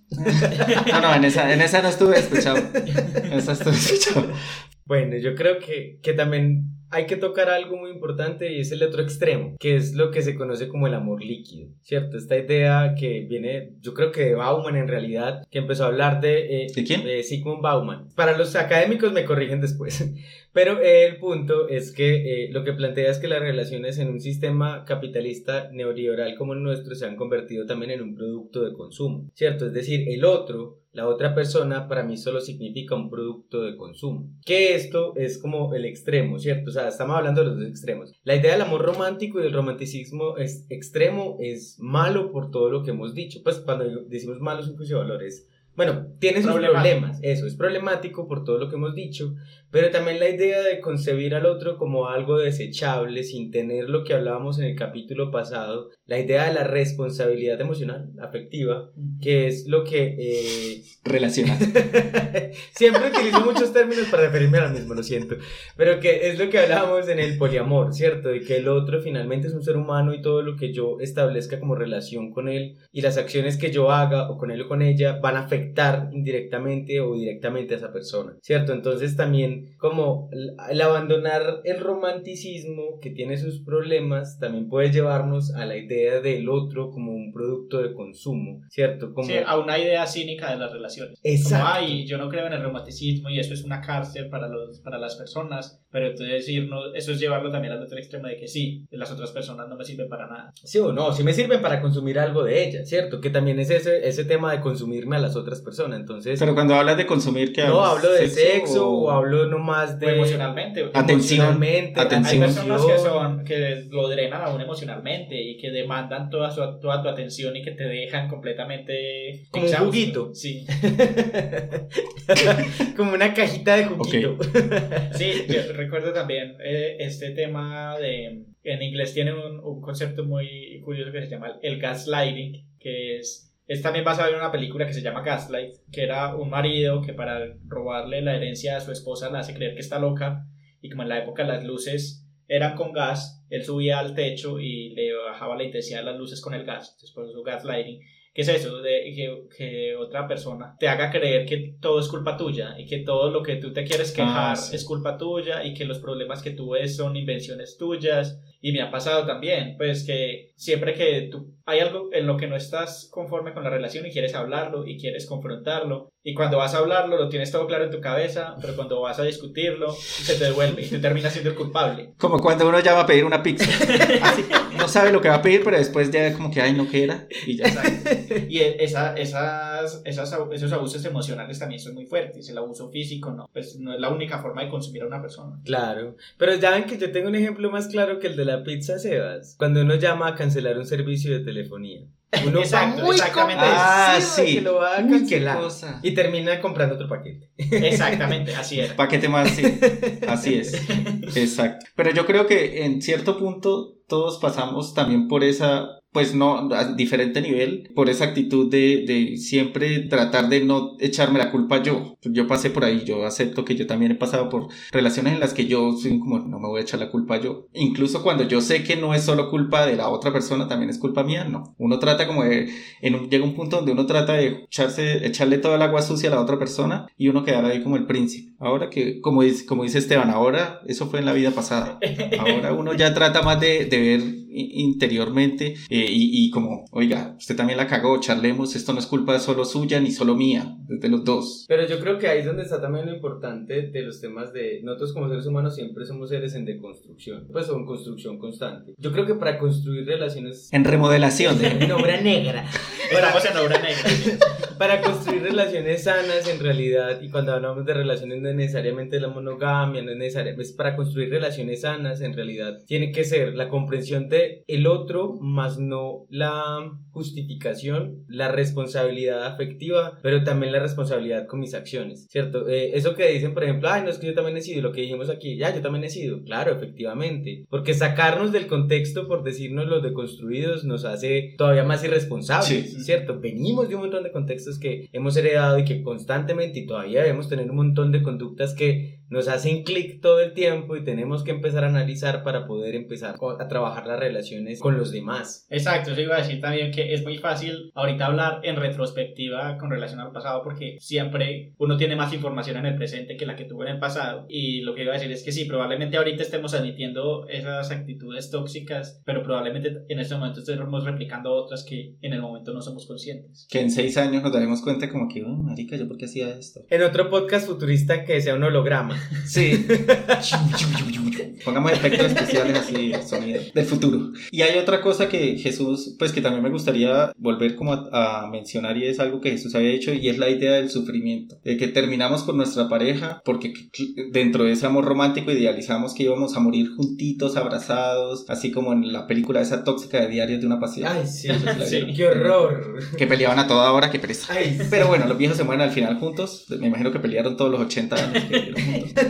No, [LAUGHS] no, en esa, en esa no estuve escuchado. En esa estuve escuchado. Bueno, yo creo que, que también hay que tocar algo muy importante y es el otro extremo, que es lo que se conoce como el amor líquido, ¿cierto? Esta idea que viene, yo creo que de Bauman en realidad, que empezó a hablar de... eh, ¿De quién? De Sigmund Bauman. Para los académicos me corrigen después. Pero eh, el punto es que eh, lo que plantea es que las relaciones en un sistema capitalista neoliberal como el nuestro se han convertido también en un producto de consumo, ¿cierto? Es decir, el otro, la otra persona, para mí solo significa un producto de consumo. Que esto es como el extremo, ¿cierto? O sea, estamos hablando de los dos extremos. La idea del amor romántico y del romanticismo es extremo es malo por todo lo que hemos dicho. Pues cuando decimos malo es un juicio de valores. Bueno, tiene sus problemas, eso, es problemático por todo lo que hemos dicho, pero también la idea de concebir al otro como algo desechable sin tener lo que hablábamos en el capítulo pasado, la idea de la responsabilidad emocional, afectiva, que es lo que... eh, Relacional. [LAUGHS] Siempre utilizo muchos términos para referirme a lo mismo, lo siento. Pero que es lo que hablábamos en el poliamor, ¿cierto? De que el otro finalmente es un ser humano y todo lo que yo establezca como relación con él y las acciones que yo haga o con él o con ella van a afectar indirectamente o directamente a esa persona, ¿cierto? Entonces también como el el abandonar el romanticismo que tiene sus problemas también puede llevarnos a la idea del otro como un producto de consumo, ¿cierto? Como... Sí, a una idea cínica de las relaciones. Exacto. Como, ay, yo no creo en el romanticismo y eso es una cárcel para, los, para las personas, pero entonces irnos, eso es llevarlo también al otro extremo de que sí, las otras personas no me sirven para nada. Sí o no, sí me sirven para consumir algo de ella, ¿cierto? Que también es ese, ese tema de consumirme a las otras personas. Entonces, Pero cuando hablas de consumir, ¿qué no hablas? hablo de sexo, o hablo nomás de... O emocionalmente. Atención. Emocionalmente, Hay Atención. personas que son que lo drenan a uno emocionalmente y que demandan toda, su, toda tu atención y que te dejan completamente Como un juguito. Sí, [LAUGHS] Como una cajita de juguito. [LAUGHS] sí, yo recuerdo también eh, este tema de en inglés tiene un, un concepto muy curioso que se llama el gaslighting, que es es también basado en una película que se llama Gaslight, que era un marido que para robarle la herencia a su esposa la hace creer que está loca y como en la época las luces eran con gas, él subía al techo y le bajaba la intensidad de las luces con el gas, entonces por eso gaslighting. ¿Qué es eso? De que, que otra persona te haga creer que todo es culpa tuya y que todo lo que tú te quieres quejar Ah, sí. es culpa tuya y que los problemas que tú ves son invenciones tuyas. Y me ha pasado también, pues que siempre que tú hay algo en lo que no estás conforme con la relación y quieres hablarlo y quieres confrontarlo, y cuando vas a hablarlo lo tienes todo claro en tu cabeza, pero cuando vas a discutirlo se te devuelve y tú terminas siendo el culpable. Como cuando uno va a pedir una pizza. [LAUGHS] Así, no sabe lo que va a pedir, pero después ya como que, ay, no que era. Y ya. [LAUGHS] Y esa, esas, esas, esos abusos emocionales también son muy fuertes. El abuso físico no, pues no es la única forma de consumir a una persona. Claro, pero ya ven que yo tengo un ejemplo más claro que el de la pizza Sebas. Cuando uno llama a cancelar un servicio de telefonía. Uno [LAUGHS] Exacto, muy exactamente. Ah, sí. que lo va a cancelar. Y termina comprando otro paquete. [LAUGHS] Exactamente, así era. Paquete más, sí. Así es. Exacto. Pero yo creo que en cierto punto todos pasamos también por esa, pues no, a diferente nivel, por esa actitud de, de siempre tratar de no echarme la culpa yo. Yo pasé por ahí, yo acepto que yo también he pasado por relaciones en las que yo soy como, no me voy a echar la culpa yo. Incluso cuando yo sé que no es solo culpa de la otra persona, también es culpa mía, no. Uno trata como de, en un- llega un punto donde uno trata de echarse, echarle toda el agua sucia a la otra persona y uno quedar ahí como el príncipe. Ahora que, como dice, como dice Esteban, ahora eso fue en la vida pasada. [LAUGHS] Ahora uno ya trata más de, de ver interiormente eh, y, y como, oiga, usted también la cagó, charlemos, esto no es culpa solo suya ni solo mía, es de los dos. Pero yo creo que ahí es donde está también lo importante de los temas de nosotros como seres humanos siempre somos seres en deconstrucción, pues o en construcción constante. Yo creo que para construir relaciones En remodelación. de- [LAUGHS] en obra negra, Estamos en obra negra. [LAUGHS] para construir relaciones sanas en realidad y cuando hablamos de relaciones no es necesariamente la monogamia, no es necesario, es para construir relaciones sanas en realidad tiene que ser la comprensión de el otro más no la justificación, la responsabilidad afectiva, pero también la responsabilidad con mis acciones, ¿cierto? Eh, eso que dicen, por ejemplo, ay, no es que yo también he sido, lo que dijimos aquí, ya, yo también he sido, claro, efectivamente, porque sacarnos del contexto por decirnos los deconstruidos nos hace todavía más irresponsables, Sí. ¿cierto? Venimos de un montón de contextos que hemos heredado y que constantemente y todavía debemos tener un montón de conductas que nos hacen clic todo el tiempo y tenemos que empezar a analizar para poder empezar a trabajar las relaciones con los demás. Exacto, eso iba a decir también que es muy fácil ahorita hablar en retrospectiva con relación al pasado porque siempre uno tiene más información en el presente que la que tuvo en el pasado y lo que iba a decir es que sí, probablemente ahorita estemos admitiendo esas actitudes tóxicas, pero probablemente en este momento estemos replicando otras que en el momento no somos conscientes. Que en seis años nos daremos cuenta como que, oh, marica, ¿yo por qué hacía esto? En otro podcast futurista que sea un holograma. Sí. [LAUGHS] Pongamos efectos especiales así, sonido del futuro. Y hay otra cosa que Jesús, pues que también me gustaría volver como a, mencionar y es algo que Jesús había dicho y es la idea del sufrimiento. De que terminamos con nuestra pareja porque dentro de ese amor romántico idealizamos que íbamos a morir juntitos, abrazados, así como en la película esa tóxica de Diarios de una Pasión. Ay, sí, [LAUGHS] sí qué horror. Que peleaban a toda hora, qué pereza. Pero bueno, los viejos se mueren al final juntos. Me imagino que pelearon todos los 80 años que juntos.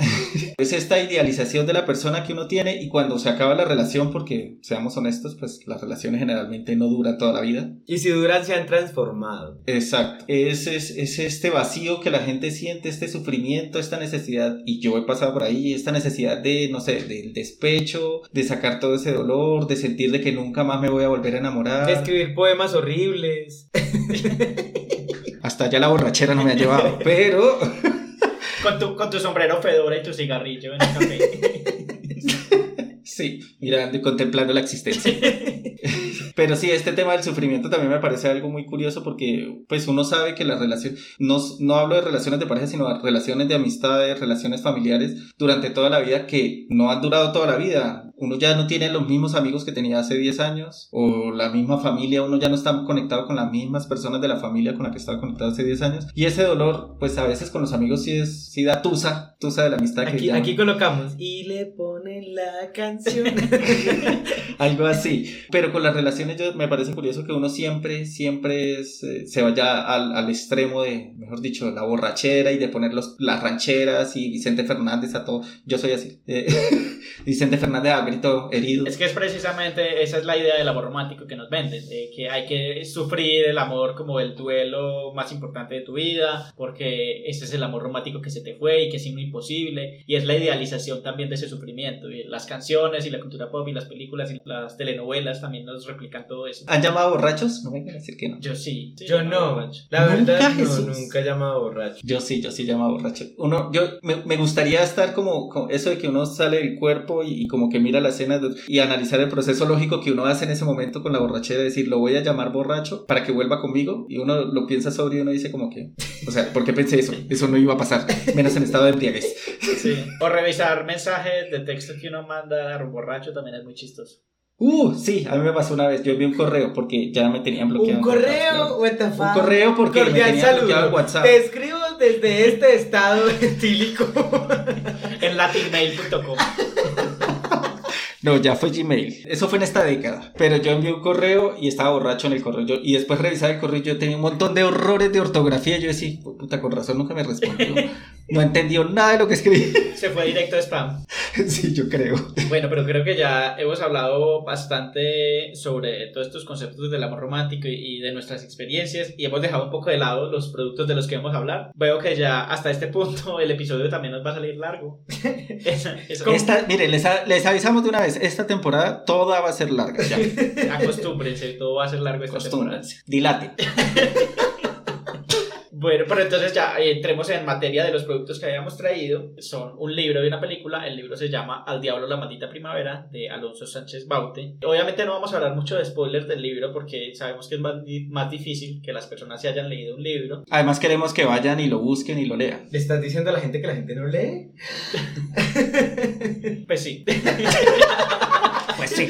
[LAUGHS] es esta idealización de la persona que uno tiene y cuando se acaba la relación, porque seamos honestos, pues las relaciones generalmente no duran toda la vida. Y si duran, se han transformado. Exacto. Es, es, es este vacío que la gente siente, este sufrimiento, esta necesidad, y yo he pasado por ahí, esta necesidad de, no sé, del despecho, de sacar todo ese dolor, de sentir de que nunca más me voy a volver a enamorar. De escribir poemas horribles. [LAUGHS] Hasta allá la borrachera no me ha llevado, pero... [LAUGHS] Con tu, con tu sombrero fedora y tu cigarrillo en el [LAUGHS] café. Sí, mirando y contemplando la existencia. [LAUGHS] Pero sí, este tema del sufrimiento también me parece algo muy curioso porque pues uno sabe que la relación, no, no hablo de relaciones de pareja, sino de relaciones de amistades, relaciones familiares durante toda la vida que no han durado toda la vida. Uno ya no tiene los mismos amigos que tenía hace 10 años o la misma familia, uno ya no está conectado con las mismas personas de la familia con la que estaba conectado hace 10 años. Y ese dolor, pues a veces con los amigos sí, es, sí da tusa, tusa de la amistad. Aquí, que aquí colocamos y le ponen la canción. [LAUGHS] Algo así. Pero con las relaciones yo, me parece curioso que uno siempre, siempre se vaya al, al, extremo de, mejor dicho, la borrachera y de poner los, las rancheras y Vicente Fernández a todo. Yo soy así. Eh, [LAUGHS] Vicente Fernández a grito herido. Es que es precisamente, esa es la idea del amor romántico que nos venden, de que hay que sufrir el amor como el duelo más importante de tu vida, porque ese es el amor romántico que se te fue y que es imposible, y es la idealización también de ese sufrimiento. Y las canciones y la cultura pop y las películas y las telenovelas también nos replican todo eso. ¿Han llamado borrachos? No me quieren decir que no. Yo sí. yo no. La verdad, no, nunca he llamado borracho. Yo sí, yo sí llamo borracho. Uno, yo me, me gustaría estar como, como, eso de que uno sale del cuerpo y, como que mira la escena y analizar el proceso lógico que uno hace en ese momento con la borrachera, de decir, lo voy a llamar borracho para que vuelva conmigo. Y uno lo piensa sobre y uno dice como que, o sea, ¿por qué pensé eso? [LAUGHS] Eso no iba a pasar, menos en estado de embriaguez. Sí. O revisar mensajes de texto que uno manda a un borracho también es muy chistoso. Uh, sí, a mí me pasó una vez. Yo envié un correo porque ya me tenían bloqueado. ¿Un correo? What the fuck? Un correo porque me tenían bloqueado el WhatsApp. Te escribo desde este estado [LAUGHS] etílico en latinmail.com. [LAUGHS] No, ya fue Gmail. Eso fue en esta década. Pero yo envié un correo y estaba borracho en el correo. Yo, y después revisaba el correo y yo tenía un montón de horrores de ortografía. Y yo decía, puta, con razón nunca me respondió. [LAUGHS] No entendió nada de lo que escribí. Se fue directo a spam. [LAUGHS] Sí, yo creo. Bueno, pero creo que ya hemos hablado bastante sobre todos estos conceptos del amor romántico y de nuestras experiencias y hemos dejado un poco de lado los productos de los que vamos a hablar. Veo que ya hasta este punto [LAUGHS] el episodio también nos va a salir largo. [LAUGHS] Esta, mire, les, les avisamos de una vez esta temporada toda va a ser larga. Ya. Acostúmbrense, todo va a ser largo esta temporada. Dilate. Bueno, pero entonces ya eh, entremos en materia de los productos que habíamos traído. Son un libro y una película. El libro se llama Al Diablo la Maldita Primavera de Alonso Sánchez Baute. Obviamente no vamos a hablar mucho de spoilers del libro porque sabemos que es más, más difícil que las personas se hayan leído un libro. Además queremos que vayan y lo busquen y lo lean. ¿Le estás diciendo a la gente que la gente no lee? [LAUGHS] pues sí. [LAUGHS] pues sí.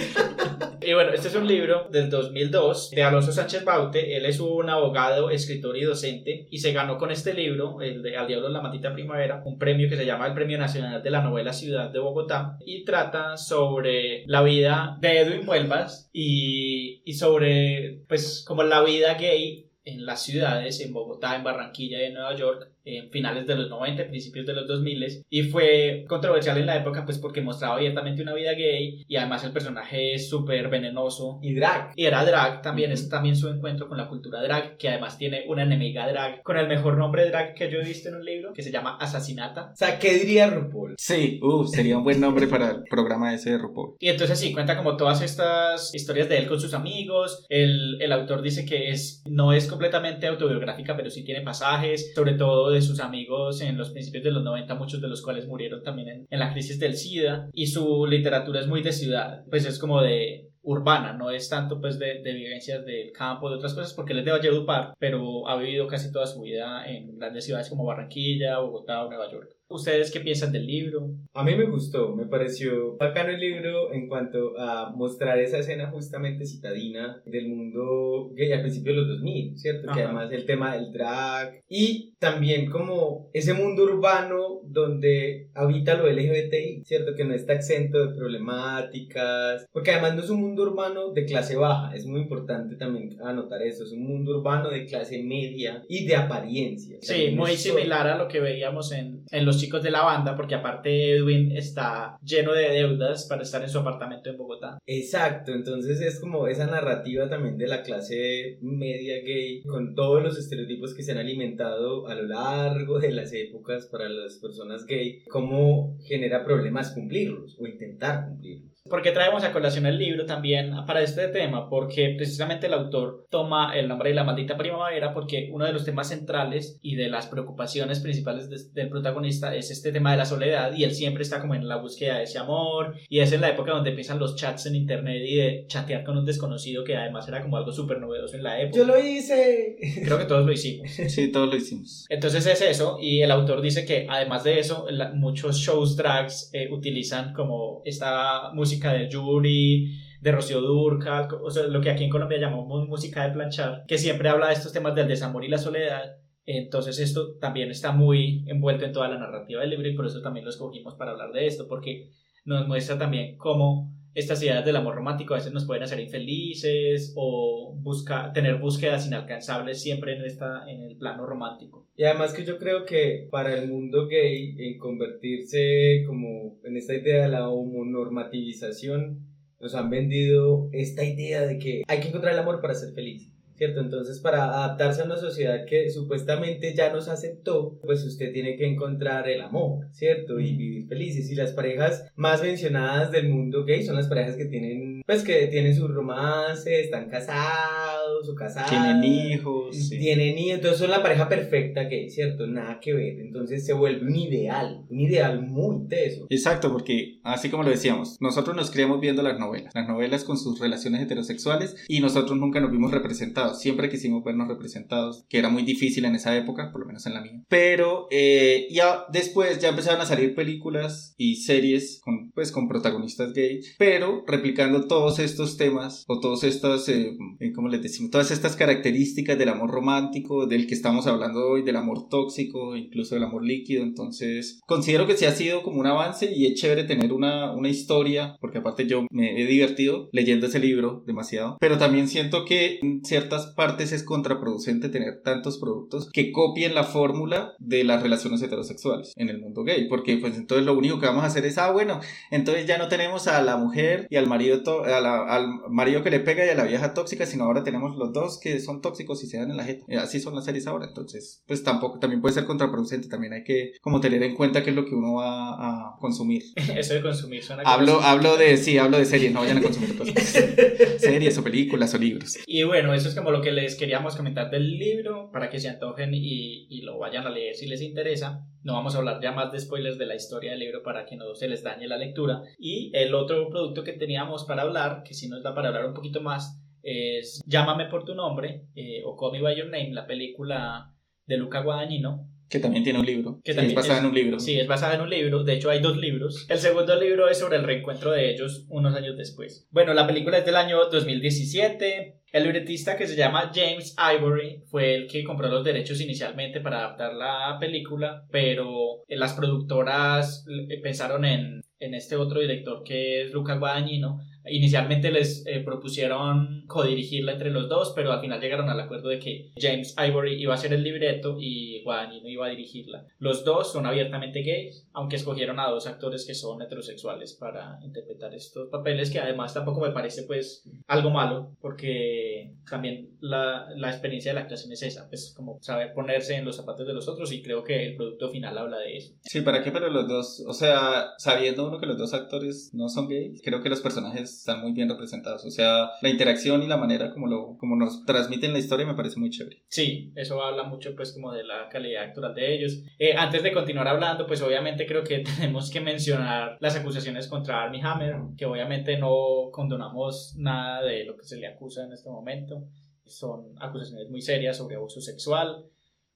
Y bueno, este es un libro del 2002 de Alonso Sánchez Baute. Él es un abogado, escritor y docente y se ganó con este libro, el de Al Diablo la Matita Primavera, un premio que se llama el Premio Nacional de la Novela Ciudad de Bogotá y trata sobre la vida de Edwin Huelvas y, y sobre, pues, como la vida gay en las ciudades, en Bogotá, en Barranquilla y en Nueva York, en finales de los 90, principios de los 2000 y fue controversial en la época pues porque mostraba abiertamente una vida gay y además el personaje es súper venenoso Y drag. y era drag también, es también su encuentro con la cultura drag, que además tiene una enemiga drag con el mejor nombre drag que yo he visto en un libro, que se llama Asasinata. O sea, ¿qué diría RuPaul? Sí, uh, sería un buen nombre para el programa ese de RuPaul. Y entonces sí, cuenta como todas estas historias de él con sus amigos. El, el autor dice que es, no es completamente autobiográfica, pero sí tiene pasajes, sobre todo de sus amigos en los principios de los 90, muchos de los cuales murieron también en, en la crisis del SIDA. Y su literatura es muy de ciudad, pues es como de urbana, no es tanto pues de, de vivencias del campo, de otras cosas, porque él es de Valledupar, pero ha vivido casi toda su vida en grandes ciudades como Barranquilla, Bogotá o Nueva York. ¿Ustedes qué piensan del libro? A mí me gustó, me pareció bacano el libro en cuanto a mostrar esa escena justamente citadina del mundo gay al principio de los 2000, ¿cierto? Que Ajá. además el tema del drag y también como ese mundo urbano donde habita lo LGBTI, ¿cierto? Que no está exento de problemáticas, porque además no es un mundo urbano de clase baja, es muy importante también anotar eso, es un mundo urbano de clase media y de apariencia. Sí, muy similar a lo que veíamos en, en Los chicos de la banda, porque aparte Edwin está lleno de deudas para estar en su apartamento en Bogotá. Exacto, entonces es como esa narrativa también de la clase media gay, con todos los estereotipos que se han alimentado a lo largo de las épocas para las personas gay, cómo genera problemas cumplirlos o intentar cumplirlos. ¿Por qué traemos a colación el libro también para este tema? Porque precisamente el autor toma el nombre de la maldita primavera porque uno de los temas centrales y de las preocupaciones principales de- del protagonista es este tema de la soledad y él siempre está como en la búsqueda de ese amor y es en la época donde empiezan los chats en internet y de chatear con un desconocido que además era como algo súper novedoso en la época. Yo lo hice. Creo que todos lo hicimos. [LAUGHS] Sí, todos lo hicimos. Entonces es eso, y el autor dice que además de eso, la- muchos shows drags eh, utilizan como esta música de Yuri, de Rocío Durcal, o sea, lo que aquí en Colombia llamamos música de planchar, que siempre habla de estos temas del desamor y la soledad. Entonces esto también está muy envuelto en toda la narrativa del libro y por eso también lo escogimos para hablar de esto, porque nos muestra también cómo estas ideas del amor romántico a veces nos pueden hacer infelices o busca, tener búsquedas inalcanzables siempre en, esta, en el plano romántico. Y además que yo creo que para el mundo gay, en convertirse como en esta idea de la homonormativización, nos han vendido esta idea de que hay que encontrar el amor para ser feliz. ¿Cierto? Entonces, para adaptarse a una sociedad que supuestamente ya nos aceptó, pues usted tiene que encontrar el amor, ¿cierto? Y vivir felices. Y las parejas más mencionadas del mundo gay son las parejas que tienen, pues que tienen su romance, están casados o casadas. Tienen hijos. sí. Tienen hijos, entonces son la pareja perfecta gay, ¿cierto? Nada que ver. Entonces se vuelve un ideal, un ideal muy teso. Exacto, porque así como lo decíamos, nosotros nos criamos viendo las novelas, las novelas con sus relaciones heterosexuales y nosotros nunca nos vimos representados, siempre quisimos vernos representados, que era muy difícil en esa época, por lo menos en la mía. Pero eh, ya después ya empezaron a salir películas y series con, pues, con protagonistas gays, pero replicando todos estos temas o todos estos, eh, eh, ¿cómo les decimos? Todas estas características del amor romántico, del que estamos hablando hoy, del amor tóxico, incluso del amor líquido. Entonces, considero que sí ha sido como un avance y es chévere tener una, una historia, porque aparte yo me he divertido leyendo ese libro demasiado, pero también siento que en ciertas partes es contraproducente tener tantos productos que copien la fórmula de las relaciones heterosexuales en el mundo gay, porque pues entonces lo único que vamos a hacer es, ah, bueno, entonces ya no tenemos a la mujer y al marido, to- a la- al marido que le pega y a la vieja tóxica, sino ahora tenemos los dos que son tóxicos y se dan en la jeta. Eh, Así son las series ahora, entonces pues tampoco, también puede ser contraproducente, también hay que como tener en cuenta qué es lo que uno va a consumir. [LAUGHS] Eso de consumir suena Hablo, hablo de, sí, hablo de series, no vayan a consumir cosas. [LAUGHS] series o películas o libros. Y bueno, eso es como lo que les queríamos comentar del libro para que se antojen y, y lo vayan a leer si les interesa. No vamos a hablar ya más de spoilers de la historia del libro para que no se les dañe la lectura. Y el otro producto que teníamos para hablar, que sí nos da para hablar un poquito más, es Llámame por tu nombre eh, o Call Me By Your Name, la película de Luca Guadagnino, Que también tiene un libro. Que también es basada es- en un libro. Sí, es basada en un libro. De hecho, hay dos libros. El segundo libro es sobre el reencuentro de ellos unos años después. Bueno, la película es del año 2017. El libretista que se llama James Ivory fue el que compró los derechos inicialmente para adaptar la película, pero las productoras pensaron en, en este otro director que es Luca Guadagnino. Inicialmente les eh, propusieron codirigirla entre los dos, pero al final llegaron al acuerdo de que James Ivory iba a hacer el libreto y Guadagnino iba a dirigirla. Los dos son abiertamente gays, aunque escogieron a dos actores que son heterosexuales para interpretar estos papeles, que además tampoco me parece pues algo malo, porque también la, la experiencia de la actuación es esa, pues como saber ponerse en los zapatos de los otros y creo que el producto final habla de eso. Sí, ¿para qué? Pero los dos, o sea, sabiendo uno que los dos actores no son gays, creo que los personajes están muy bien representados. O sea, la interacción y la manera como, lo, como nos transmiten la historia me parece muy chévere. Sí, eso habla mucho pues como de la calidad actoral de ellos. Eh, antes de continuar hablando, pues obviamente creo que [LAUGHS] tenemos que mencionar las acusaciones contra Armie Hammer, que obviamente no condonamos nada de lo que se le acusa en este momento. Son acusaciones muy serias sobre abuso sexual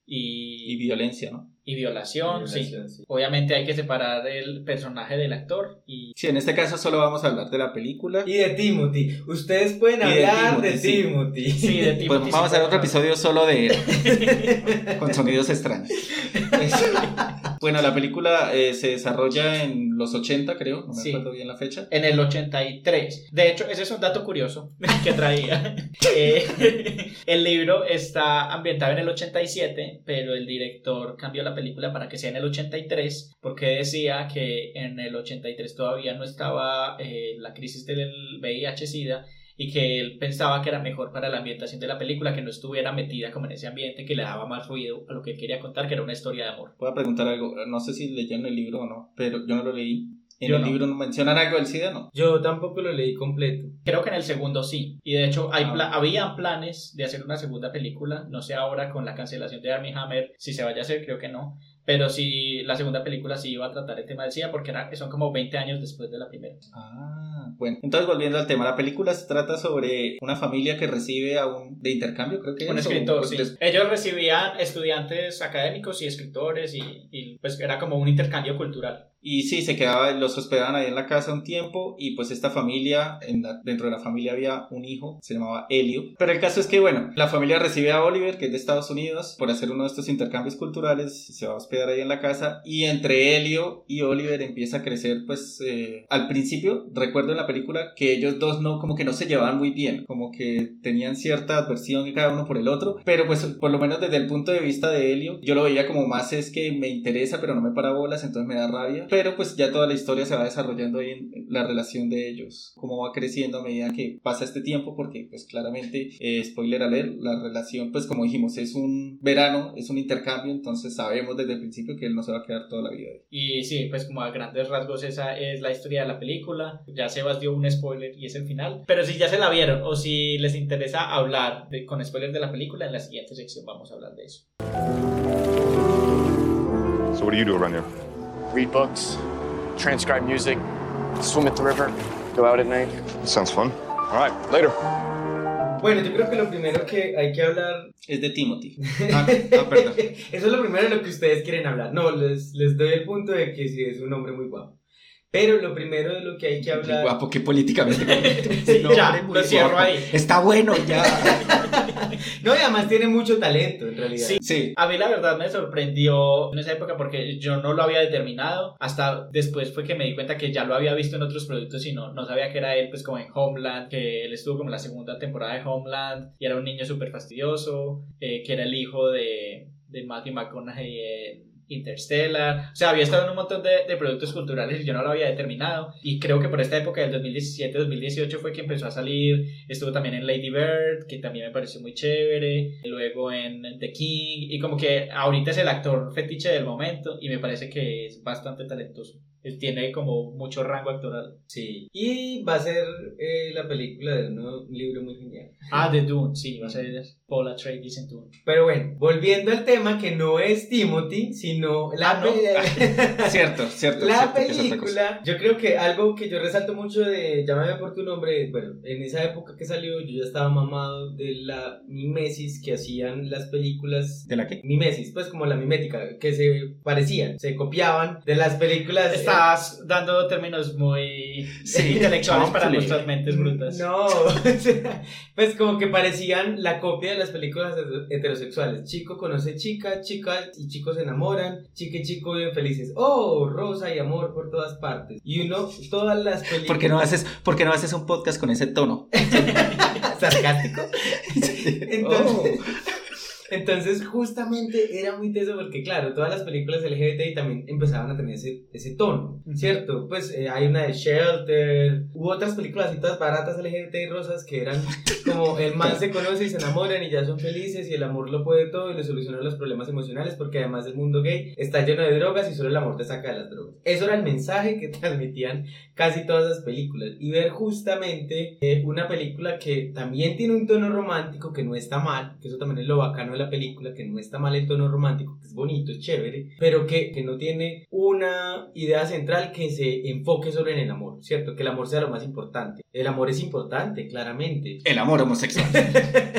y, Y violencia, ¿no? y violación, Violación, sí. sí. Obviamente hay que separar el personaje del actor y Sí, en este caso solo vamos a hablar de la película. Y de Timothy. Ustedes pueden Y hablar de Timothy, sí. Timothy. sí, de Timothy Pues vamos a hacer otro episodio solo de él, [LAUGHS] con sonidos extraños. [LAUGHS] bueno, la película eh, se desarrolla en los 80, creo, no me Sí. acuerdo bien la fecha. En el 83. De hecho, ese es un dato curioso que traía. [LAUGHS] Eh, el libro está ambientado en el 87, pero el director cambió la película para que sea en el 83, porque decía que en el 83 todavía no estaba eh, la crisis del VIH-Sida y que él pensaba que era mejor para la ambientación de la película que no estuviera metida como en ese ambiente que le daba más ruido a lo que él quería contar, que era una historia de amor. Voy a preguntar algo, no sé si leyeron el libro o no, pero yo no lo leí. En Yo el no. libro no mencionan algo del SIDA, ¿no? Yo tampoco lo leí completo. Creo que en el segundo sí. Y de hecho hay Ah. pla- había planes de hacer una segunda película. No sé ahora con la cancelación de Armie Hammer si se vaya a hacer, creo que no. Pero sí, la segunda película sí iba a tratar el tema del SIDA porque era, son como 20 años después de la primera. Ah, bueno. Entonces, volviendo al tema, la película se trata sobre una familia que recibe a un de intercambio, creo que Un es, o- escritor, pues, sí. les- Ellos recibían estudiantes académicos y escritores y, y, pues era como un intercambio cultural. Y sí, se quedaba, los hospedaban ahí en la casa un tiempo y pues esta familia, en la- dentro de la familia había un hijo, se llamaba Helio. Pero el caso es que, bueno, la familia recibe a Oliver, que es de Estados Unidos, por hacer uno de estos intercambios culturales, se va a hospedar ahí en la casa y entre Helio y Oliver empieza a crecer, pues eh, al principio, recuerdo en la película que ellos dos no, como que no se llevaban muy bien, como que tenían cierta adversión cada uno por el otro, pero pues por lo menos desde el punto de vista de Helio, yo lo veía como más es que me interesa, pero no me para bolas, entonces me da rabia, pero pues ya toda la historia se va desarrollando ahí en la relación de ellos, cómo va creciendo a medida que pasa este tiempo, porque pues claramente, eh, spoiler alert, la relación pues como dijimos es un verano, es un intercambio, entonces sabemos desde el principio que él no se va a quedar toda la vida ahí. Y sí, pues como a grandes rasgos esa es la historia de la película. Ya Sebas dio un spoiler y es el final. Pero si ya se la vieron o si les interesa hablar de- con spoilers de la película, en la siguiente sección vamos a hablar de eso. So what do you do around here? Read books, transcribe music, swim at the river, go out at night. Sounds fun. All right, later. Bueno, yo creo que lo primero que hay que hablar. Es de Timothy. Ah, ah, perdón. Eso es lo primero de lo que ustedes quieren hablar. No, les, les doy el punto de que sí es un hombre muy guapo. Pero lo primero de lo que hay que hablar. guapo, que políticamente. [LAUGHS] Sí, No, ya, lo cierro guapo. ahí. Está bueno, ya. [LAUGHS] No, y además tiene mucho talento en realidad. Sí. Sí. A mí la verdad me sorprendió en esa época porque yo no lo había determinado. Hasta después fue que me di cuenta que ya lo había visto en otros productos y no, no sabía que era él, pues como en Homeland, que él estuvo como en la segunda temporada de Homeland y era un niño súper fastidioso, eh, que era el hijo de, de Matthew McConaughey en Interstellar. O sea, había estado en un montón de, de productos culturales y yo no lo había determinado. Y creo que por esta época del 2017-2018 fue que empezó a salir. Estuvo también en Lady Bird, que también me pareció muy chévere. Luego en The King. Y como que ahorita es el actor fetiche del momento y me parece que es bastante talentoso. Él tiene como mucho rango actoral. Sí. Y va a ser eh, la película de un libro muy genial. Ah, The Dune, sí, va a ser Paula Atreides en Dune. Pero bueno, volviendo al tema que no es Timothy, sino la, Ah, ¿no? pe- [LAUGHS] Cierto, cierto. la cierto película. Yo creo que algo que yo resalto mucho de Llámame por tu nombre, bueno, en esa época que salió yo ya estaba mamado de la mimesis que hacían las películas ¿De la qué? mimesis, pues como la mimética, que se parecían, se copiaban de las películas. Está estás dando términos muy [LAUGHS] Sí, intelectuales para nuestras mentes brutas. No, [LAUGHS] pues como que parecían la copia de las películas heter- heterosexuales. Chico conoce chica, chica y chicos se enamoran, chica y chico viven felices. Oh, rosa y amor por todas partes. Y uno, todas las películas... ¿Por qué no haces, por qué no haces un podcast con ese tono? [LAUGHS] sarcástico? [LAUGHS] Entonces, Oh. Entonces, justamente era muy teso porque, claro, todas las películas LGBTI también empezaban a tener ese, ese tono, ¿cierto? Pues eh, hay una de Shelter, hubo otras películas y todas baratas LGBTI rosas que eran como el man se conoce y se enamoran y ya son felices y el amor lo puede todo y le soluciona los problemas emocionales porque además el mundo gay está lleno de drogas y solo el amor te saca de las drogas. Eso era el mensaje que [LAUGHS] transmitían casi todas las películas y ver justamente eh, una película que también tiene un tono romántico que no está mal, que eso también es lo bacano de la película, que no está mal el tono romántico, que es bonito, es chévere, pero que, que no tiene una idea central que se enfoque solo en el amor, ¿cierto? Que el amor sea lo más importante. El amor es importante, claramente. El amor homosexual. [LAUGHS]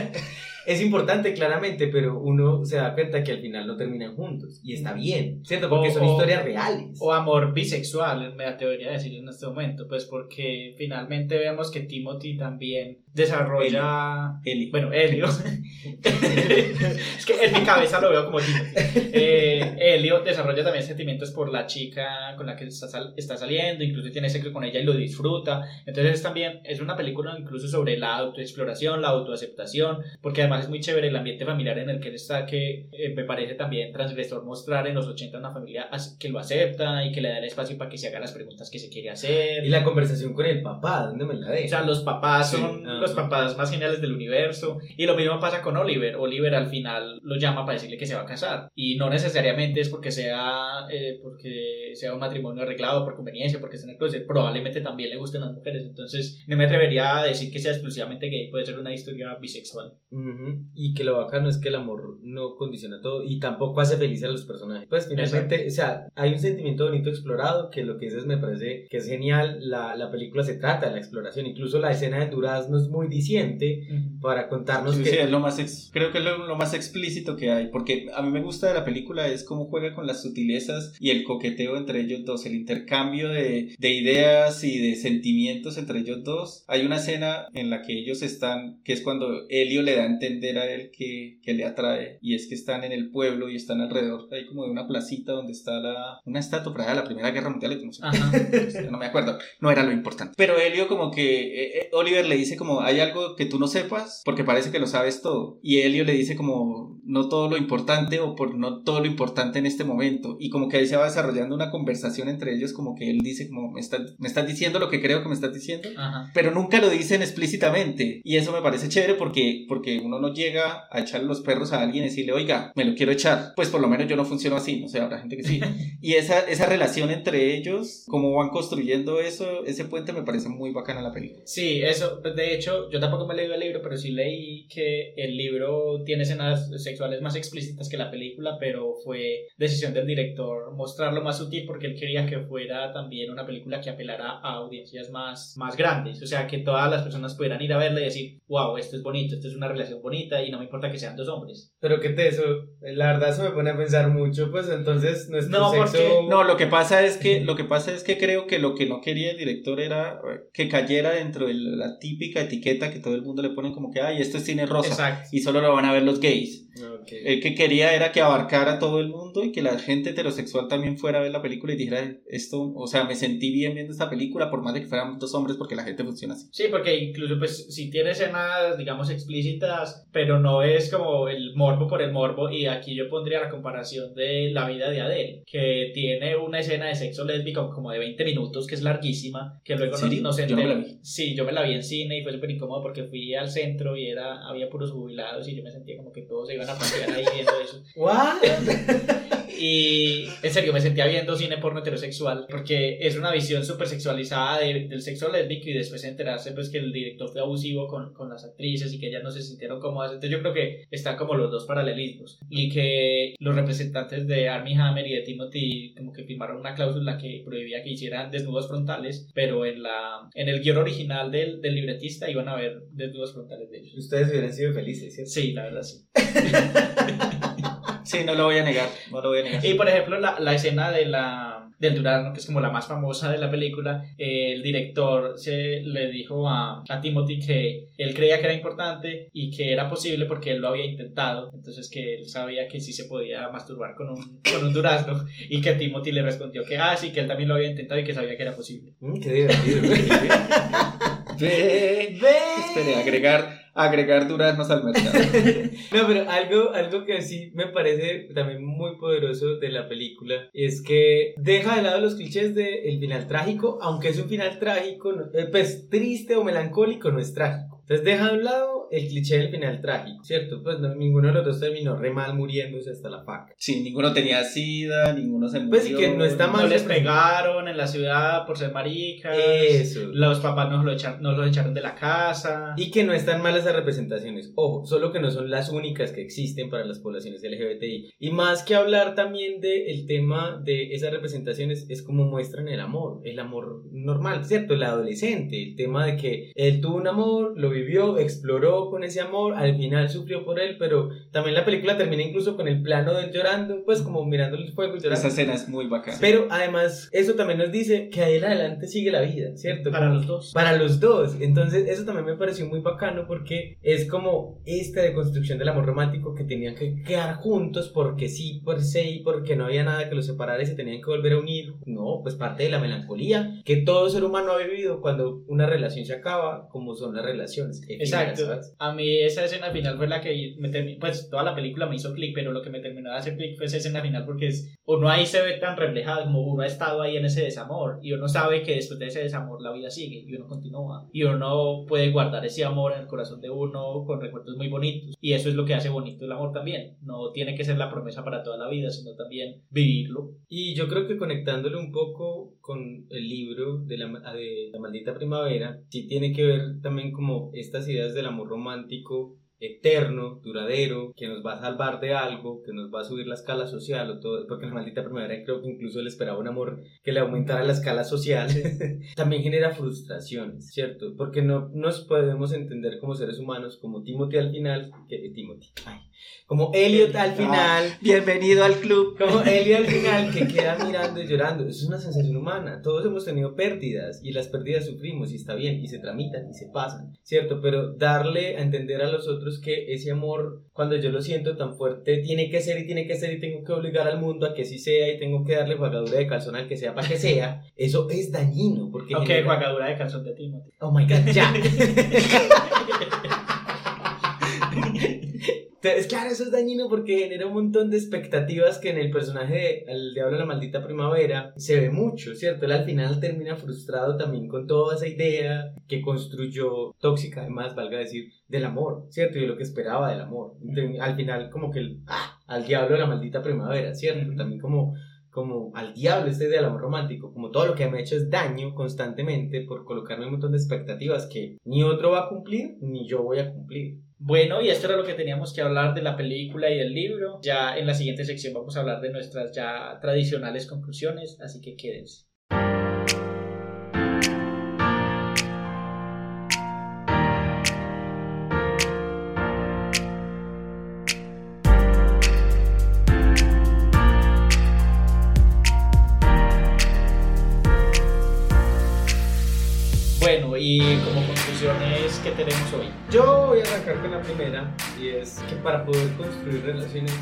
Es importante, claramente, pero uno se da cuenta que al final no terminan juntos. Y está bien, ¿cierto? Porque O- son historias reales. O amor bisexual, me atrevería a decir en este momento, pues porque finalmente vemos que Timothy también desarrolla... Eli. Bueno, Helio. [LAUGHS] es que en mi cabeza lo veo como Timothy. Eh, Helio desarrolla también sentimientos por la chica con la que está, sal- está saliendo, incluso tiene sexo con ella y lo disfruta. Entonces también es una película incluso sobre la autoexploración, la autoaceptación, porque además es muy chévere el ambiente familiar en el que él está, que eh, me parece también transgresor mostrar en los 80 una familia que lo acepta y que le da el espacio para que se haga las preguntas que se quiere hacer. Y la conversación con el papá, ¿dónde me la O deja? sea, los papás Sí, son ah. Los papás más geniales del universo. Y lo mismo pasa con Oliver. Oliver al final lo llama para decirle que se va a casar. Y no necesariamente es porque sea, eh, porque sea un matrimonio arreglado por conveniencia, porque está en el closet. Probablemente también le gusten las mujeres. Entonces, no me atrevería a decir que sea exclusivamente gay. Puede ser una historia bisexual. Ujú, Y que lo bacano es que el amor no condiciona todo y tampoco hace feliz a los personajes. Pues finalmente, o sea, hay un sentimiento bonito explorado que lo que dices me parece que es genial. La, la película se trata de la exploración. Incluso la escena de Durazno es muy diciente para contarnos Sí, que... sí, es lo más ex- creo que es lo, lo más explícito que hay, porque a mí me gusta de la película es cómo juega con las sutilezas y el coqueteo entre ellos dos, el intercambio de, de ideas y de sentimientos entre ellos dos. Hay una escena en la que ellos están, que es cuando Helio le da a entender a él que, que le atrae, y es que están en el pueblo y están alrededor, hay como de una placita donde está la, una estatua para la Primera Guerra Mundial, no sé Ajá. [LAUGHS] no me acuerdo, no era lo importante. Pero Helio como que, eh, eh, Oliver le dice como, hay algo que tú no sepas, porque parece que lo sabes todo. Y Helio le dice como, no todo lo importante o por no todo lo importante en este momento. Y como que ahí se va desarrollando una conversación entre ellos, como que él dice como, me, está- me estás diciendo lo que creo que me estás diciendo. Ajá. Pero nunca lo dicen explícitamente. Y eso me parece chévere porque, porque uno no llega a echarle los perros a alguien y decirle, oiga, me lo quiero echar. Pues por lo menos yo no funciono así, no sé, habrá gente que sí. [LAUGHS] Y esa, esa relación entre ellos, cómo van construyendo eso, ese puente me parece muy bacana la película. Sí, eso, de hecho, yo tampoco me he leído el libro, pero sí leí que el libro tiene escenas sexuales más explícitas que la película, pero fue decisión del director mostrarlo más sutil porque él quería que fuera también una película que apelara a audiencias más, más grandes, o sea, que todas las personas pudieran ir a verla y decir, wow, esto es bonito, esto es una relación bonita y no me importa que sean dos hombres. Pero que te eso, la verdad eso me pone a pensar mucho, pues entonces nuestro No, sexo... porque- No, lo que pasa es que, lo que pasa es que creo que lo que no quería el director era que cayera dentro de la típica etiqueta que todo el mundo le pone como que, ay, esto es cine rosa. Exacto. Y solo lo van a ver los gays. Ok. El que quería era que abarcara a todo el mundo y que la gente heterosexual también fuera a ver la película y dijera esto, o sea, me sentí bien viendo esta película por más de que fueran dos hombres porque la gente funciona así. Sí, porque incluso pues si tiene escenas, digamos, explícitas, pero no es como el morbo por el morbo, y aquí yo pondría la comparación de la vida de Adele, que tiene una escena de sexo lésbico como de 20 minutos, que es larguísima, que luego ¿En no, no se Yo me la vi. Sí, yo me la vi en cine y fue súper incómodo porque fui al centro y era había puros jubilados y yo me sentía como que todos se iban a pasear ahí viendo eso. [LAUGHS] ¿What? Y en serio, me sentía viendo cine porno heterosexual porque es una visión súper sexualizada de- del sexo lésbico y después enterarse pues que el director fue abusivo con, con las actrices y que ellas no se sintieron cómodas. Entonces yo creo que están como los dos paralelismos y que los representantes de Armie Hammer y de Timothy como que firmaron una cláusula que prohibía que hicieran desnudos frontales, pero en, la, en el guion original del, del libretista iban a haber desnudos frontales de ellos. Ustedes hubieran sido felices, ¿cierto? Sí, la verdad sí. [LAUGHS] [LAUGHS] Sí, no lo voy a negar, no lo voy a negar. Y por ejemplo, la, la escena de la, del durazno, que es como la más famosa de la película, eh, el director se le dijo a, a Timothy que él creía que era importante y que era posible porque él lo había intentado, entonces que él sabía que sí se podía masturbar con un, con un durazno [LAUGHS] y que Timothy le respondió que ah, sí, que él también lo había intentado y que sabía que era posible. Mm, qué divertido. [LAUGHS] Ve, Ve. Espere, agregar, agregar duraznos al mercado. [LAUGHS] No, pero algo, algo que sí me parece también muy poderoso de la película es que deja de lado los clichés del final trágico, aunque es un final trágico, eh, pues triste o melancólico, no es trágico. Entonces deja de un lado el cliché del final trágico, ¿cierto? Pues no, ninguno de los dos terminó re mal muriéndose hasta la faca. Sí, ninguno tenía sida, ninguno se murió. Pues que no está mal. No les pegaron en la ciudad por ser maricas. Eso. Los papás nos lo, echaron, nos lo echaron de la casa. Y que no están malas esas representaciones. Ojo, solo que no son las únicas que existen para las poblaciones LGBTI. Y más que hablar también del tema de esas representaciones, es como muestran el amor, el amor normal, ¿cierto? El adolescente, el tema de que él tuvo un amor, lo vivió, exploró con ese amor, al final sufrió por él, pero también la película termina incluso con el plano de él llorando, pues como mirando el fuego y llorando. Esa escena es muy bacana. Pero además, eso también nos dice que ahí en adelante sigue la vida, ¿cierto? Para Como- los dos. Para los dos. Entonces, eso también me pareció muy bacano porque es como esta deconstrucción del amor romántico que tenían que quedar juntos porque sí, por sí, porque no había nada que los separara y se tenían que volver a unir. No, pues parte de la melancolía que todo ser humano ha vivido cuando una relación se acaba, como son las relaciones. Efímeras, Exacto. ¿sabes? A mí esa escena final fue la que me terminó, pues toda la película me hizo clic, pero lo que me terminó de hacer clic fue esa escena final porque es, uno ahí se ve tan reflejado como uno ha estado ahí en ese desamor y uno sabe que después de ese desamor la vida sigue y uno continúa y uno puede guardar ese amor en el corazón de uno con recuerdos muy bonitos y eso es lo que hace bonito el amor también. No tiene que ser la promesa para toda la vida, sino también vivirlo. Y yo creo que conectándolo un poco con el libro de la, de la maldita primavera, sí tiene que ver también como estas ideas del amor romántico eterno, duradero, que nos va a salvar de algo, que nos va a subir la escala social o todo, porque en la maldita primavera creo que incluso él esperaba un amor que le aumentara la escala social, [LAUGHS] también genera frustraciones, ¿cierto? Porque no nos podemos entender como seres humanos, como Timothy al final, que Timothy, ay, como Elliot al final, Bienvenido al club. como [LAUGHS] Ellie al final que queda mirando y llorando. Eso es una sensación humana. Todos hemos tenido pérdidas y las pérdidas sufrimos y está bien y se tramitan y se pasan, ¿cierto? Pero darle a entender a los otros que ese amor, cuando yo lo siento tan fuerte, tiene que ser y tiene que ser y tengo que obligar al mundo a que sí sea y tengo que darle jugadura de calzón al que sea para que sea, eso es dañino. Porque Aunque genera- jugadura de calzón de Timothy. Oh my god, ya. [LAUGHS] Entonces, claro, eso es dañino porque genera un montón de expectativas que en el personaje de El Diablo de la Maldita Primavera se ve mucho, ¿cierto? Él al final termina frustrado también con toda esa idea que construyó, tóxica además, valga decir, del amor, ¿cierto? Y de lo que esperaba del amor. Entonces, al final, como que el, ah, al Diablo de la Maldita Primavera, ¿cierto? También como como al diablo este del amor romántico, como todo lo que me ha hecho es daño constantemente por colocarme un montón de expectativas que ni otro va a cumplir, ni yo voy a cumplir. Bueno, y esto era lo que teníamos que hablar de la película y del libro. Ya en la siguiente sección vamos a hablar de nuestras ya tradicionales conclusiones, así que quédense. Conclusiones, ¿qué tenemos hoy? Yo voy a arrancar con la primera, y es que para poder construir relaciones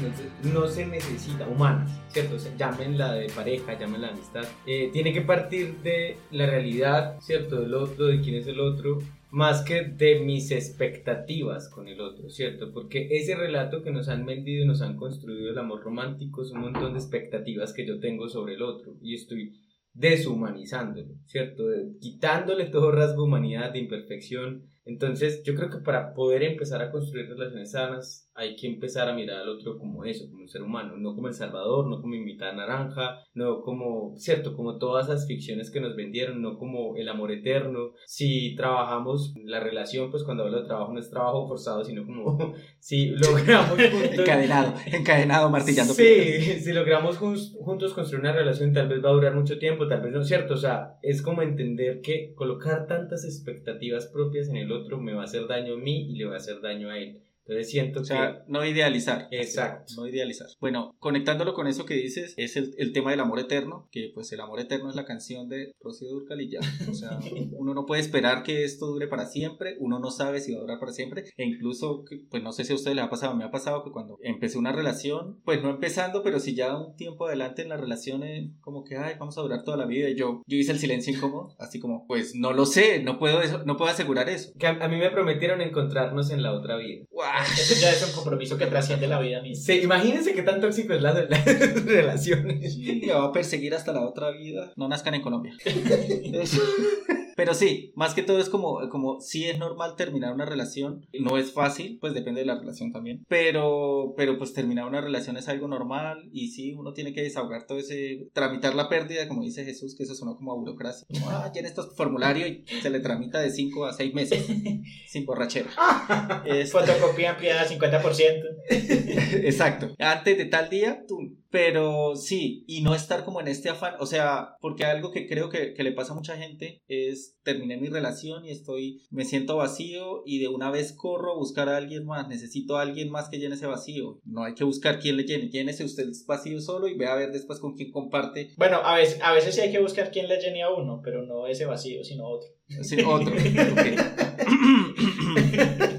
no se- necesita, humanas, ¿cierto? O sea, llámenla de pareja, llámenla de amistad, eh, tiene que partir de la realidad, ¿cierto? Del otro, de quién es el otro, más que de mis expectativas con el otro, ¿cierto? Porque ese relato que nos han vendido y nos han construido el amor romántico es un montón de expectativas que yo tengo sobre el otro y estoy deshumanizándolo, ¿cierto? Quitándole todo rasgo de humanidad, de imperfección. Entonces, yo creo que para poder empezar a construir relaciones sanas, hay que empezar a mirar al otro como eso, como un ser humano, no como el Salvador, no como invitada naranja, no como, ¿cierto? Como todas esas ficciones que nos vendieron, no como el amor eterno. Si trabajamos la relación, pues cuando hablo de trabajo no es trabajo forzado, sino como [LAUGHS] si logramos [LAUGHS] juntos Encadenado, encadenado, martillando Sí, piedras. si logramos jun- juntos construir una relación, tal vez va a durar mucho tiempo, tal vez no, ¿cierto? O sea, es como entender que colocar tantas expectativas propias en el otro me va a hacer daño a mí y le va a hacer daño a él. Entonces siento O sea, no idealizar. Exacto. No idealizar. Bueno, conectándolo con eso que dices, es el, el tema del amor eterno, que pues el amor eterno es la canción de Rocío Dúrcal y ya. O sea, [LAUGHS] uno no puede esperar que esto dure para siempre, uno no sabe si va a durar para siempre, e incluso, que, pues no sé si a ustedes les ha pasado, me ha pasado que cuando empecé una relación, pues no empezando, pero si ya un tiempo adelante en la relación, eh, como que, ay, vamos a durar toda la vida, y yo, yo hice el silencio incómodo, así como, pues no lo sé, no puedo, eso- no puedo asegurar eso. Que a, a mí me prometieron encontrarnos en la otra vida. [LAUGHS] ¡Guau! Eso ya es un compromiso que trasciende la vida misma. Sí, imagínense qué tan tóxico es la, la [LAUGHS] relación. Sí, me va a perseguir hasta la otra vida. No nazcan en Colombia. [LAUGHS] Pero sí, más que todo es como, como sí es normal terminar una relación. No es fácil, pues depende de la relación también. Pero, pero pues terminar una relación es algo normal y sí, uno tiene que desahogar todo ese, tramitar la pérdida, como dice Jesús, que eso sonó como a burocracia. Como, ah, llena este formulario y se le tramita de 5 a 6 meses [LAUGHS] sin borrachera. [LAUGHS] Es- Fotocopia ampliada 50%. [LAUGHS] Exacto. Antes de tal día, tú. Pero sí, y no estar como en este afán, o sea, porque algo que creo que, que le pasa a mucha gente es terminé mi relación y estoy, me siento vacío y de una vez corro a buscar a alguien más, necesito a alguien más que llene ese vacío. No hay que buscar quién le llene, llénese usted el vacío solo y ve a ver después con quién comparte Bueno, a veces, a veces sí hay que buscar quién le llene a uno, pero no ese vacío, sino otro. Sí, otro. [LAUGHS] [CLEARS THROAT] [LAUGHS]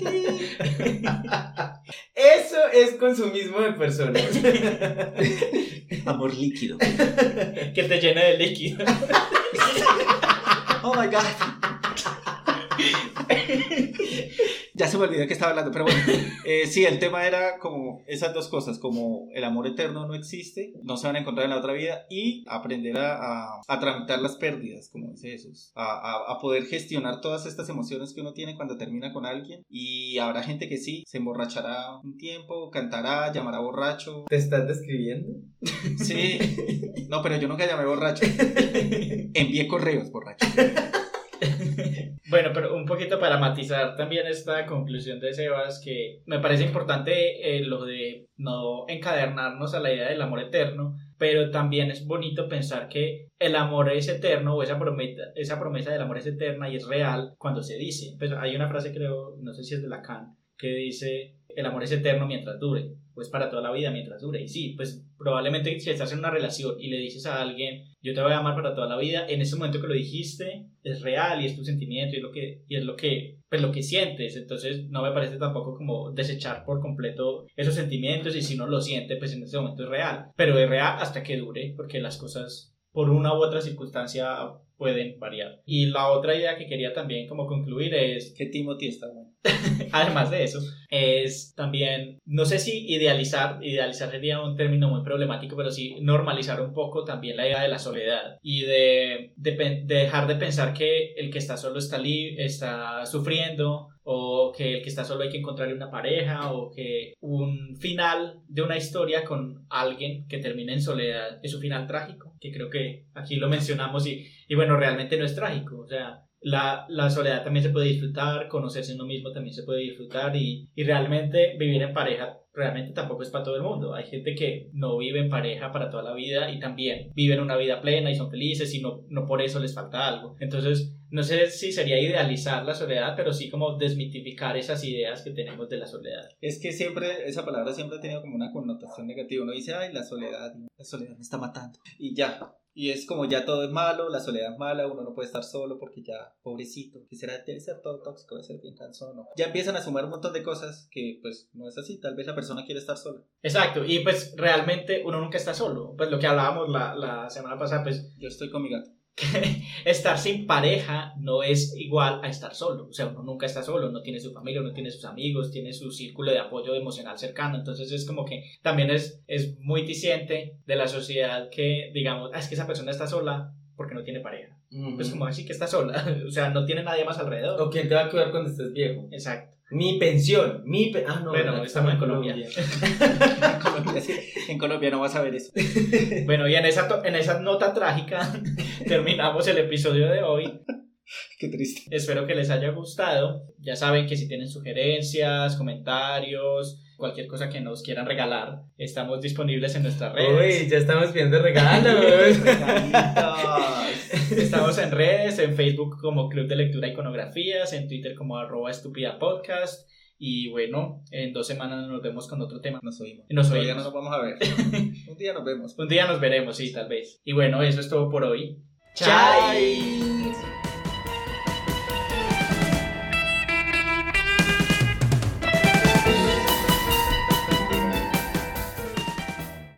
es consumismo de personas. [LAUGHS] Amor líquido. que te llene de líquido. [LAUGHS] Oh my god. [LAUGHS] Ya se me olvidó que estaba hablando, pero bueno, [LAUGHS] eh, sí, el tema era como esas dos cosas, como el amor eterno no existe, no se van a encontrar en la otra vida y aprender a, a- a tramitar las pérdidas, como dice Jesús, a, a- a poder gestionar todas estas emociones que uno tiene cuando termina con alguien. Y habrá gente que sí, se emborrachará un tiempo, cantará, llamará borracho, ¿Te estás describiendo? sí, no, pero yo nunca llamé borracho, [LAUGHS] envié correos borracho. Bueno, pero un poquito para matizar también esta conclusión de Sebas, que me parece importante eh, lo de no encadernarnos a la idea del amor eterno, pero también es bonito pensar que el amor es eterno o esa promesa, esa promesa del amor es eterna y es real cuando se dice. Pues hay una frase, creo, no sé si es de Lacan, que dice, el amor es eterno mientras dure, pues para toda la vida mientras dure. Y sí, pues probablemente si estás en una relación y le dices a alguien, yo te voy a amar para toda la vida, en ese momento que lo dijiste es real y es tu sentimiento y es lo que, y es lo que, pues lo que sientes. Entonces no me parece tampoco como desechar por completo esos sentimientos y si no lo siente, pues en ese momento es real. Pero es real hasta que dure, porque las cosas por una u otra circunstancia pueden variar. Y la otra idea que quería también como concluir es Que Timothy está bueno. [LAUGHS] además de eso, es también, no sé si idealizar, idealizar sería un término muy problemático, pero sí normalizar un poco también la idea de la soledad y de, de de dejar de pensar que el que está solo está, li- está sufriendo o que el que está solo hay que encontrarle una pareja o que un final de una historia con alguien que termina en soledad es un final trágico, que creo que aquí lo mencionamos y, y bueno, realmente no es trágico, o sea, la, la soledad también se puede disfrutar, conocerse uno mismo también se puede disfrutar y, y realmente vivir en pareja realmente tampoco es para todo el mundo. Hay gente que no vive en pareja para toda la vida y también viven una vida plena y son felices y no, no por eso les falta algo. Entonces, no sé si sería idealizar la soledad, pero sí como desmitificar esas ideas que tenemos de la soledad. Es que siempre, esa palabra siempre ha tenido como una connotación negativa. Uno dice, ay, la soledad, la soledad me está matando. Y ya. Y es como ya todo es malo, la soledad es mala, uno no puede estar solo porque ya, pobrecito, quisiera debe ser todo tóxico, debe ser bien cansón. ¿no? Ya empiezan a sumar un montón de cosas que pues no es así, tal vez la persona quiere estar sola. Exacto, y pues realmente uno nunca está solo. Pues lo que hablábamos la, la semana pasada, pues Yo estoy con mi gato. [LAUGHS] estar sin pareja no es igual a estar solo. O sea, uno nunca está solo, no tiene su familia, no tiene sus amigos, tiene su círculo de apoyo emocional cercano. Entonces es como que también es, es muy diciente de la sociedad que digamos, ah, es que esa persona está sola porque no tiene pareja. Pues como así que está sola, [LAUGHS] o sea, no tiene nadie más alrededor. ¿O quién te va a cuidar cuando estés viejo? Exacto. Mi pensión, mi pe- Ah, no, Bueno, estamos en Colombia. [LAUGHS] En Colombia, sí, en Colombia no vas a ver eso. [LAUGHS] Bueno, y en esa, en esa nota trágica [LAUGHS] terminamos el episodio de hoy. Qué triste. Espero que les haya gustado. Ya saben que si tienen sugerencias, comentarios, cualquier cosa que nos quieran regalar, estamos disponibles en nuestras redes. Uy, ya estamos pidiendo regalos. [LAUGHS] Estamos en redes, en Facebook como Club de Lectura Iconografías, en Twitter como arroba estúpida podcast Y bueno, en dos semanas nos vemos con otro tema. Nos oímos. Nos Todavía oímos. no nos vamos a ver. [LAUGHS] Un día nos vemos. Un día nos veremos, sí, tal vez. Y bueno, eso es todo por hoy. Chai.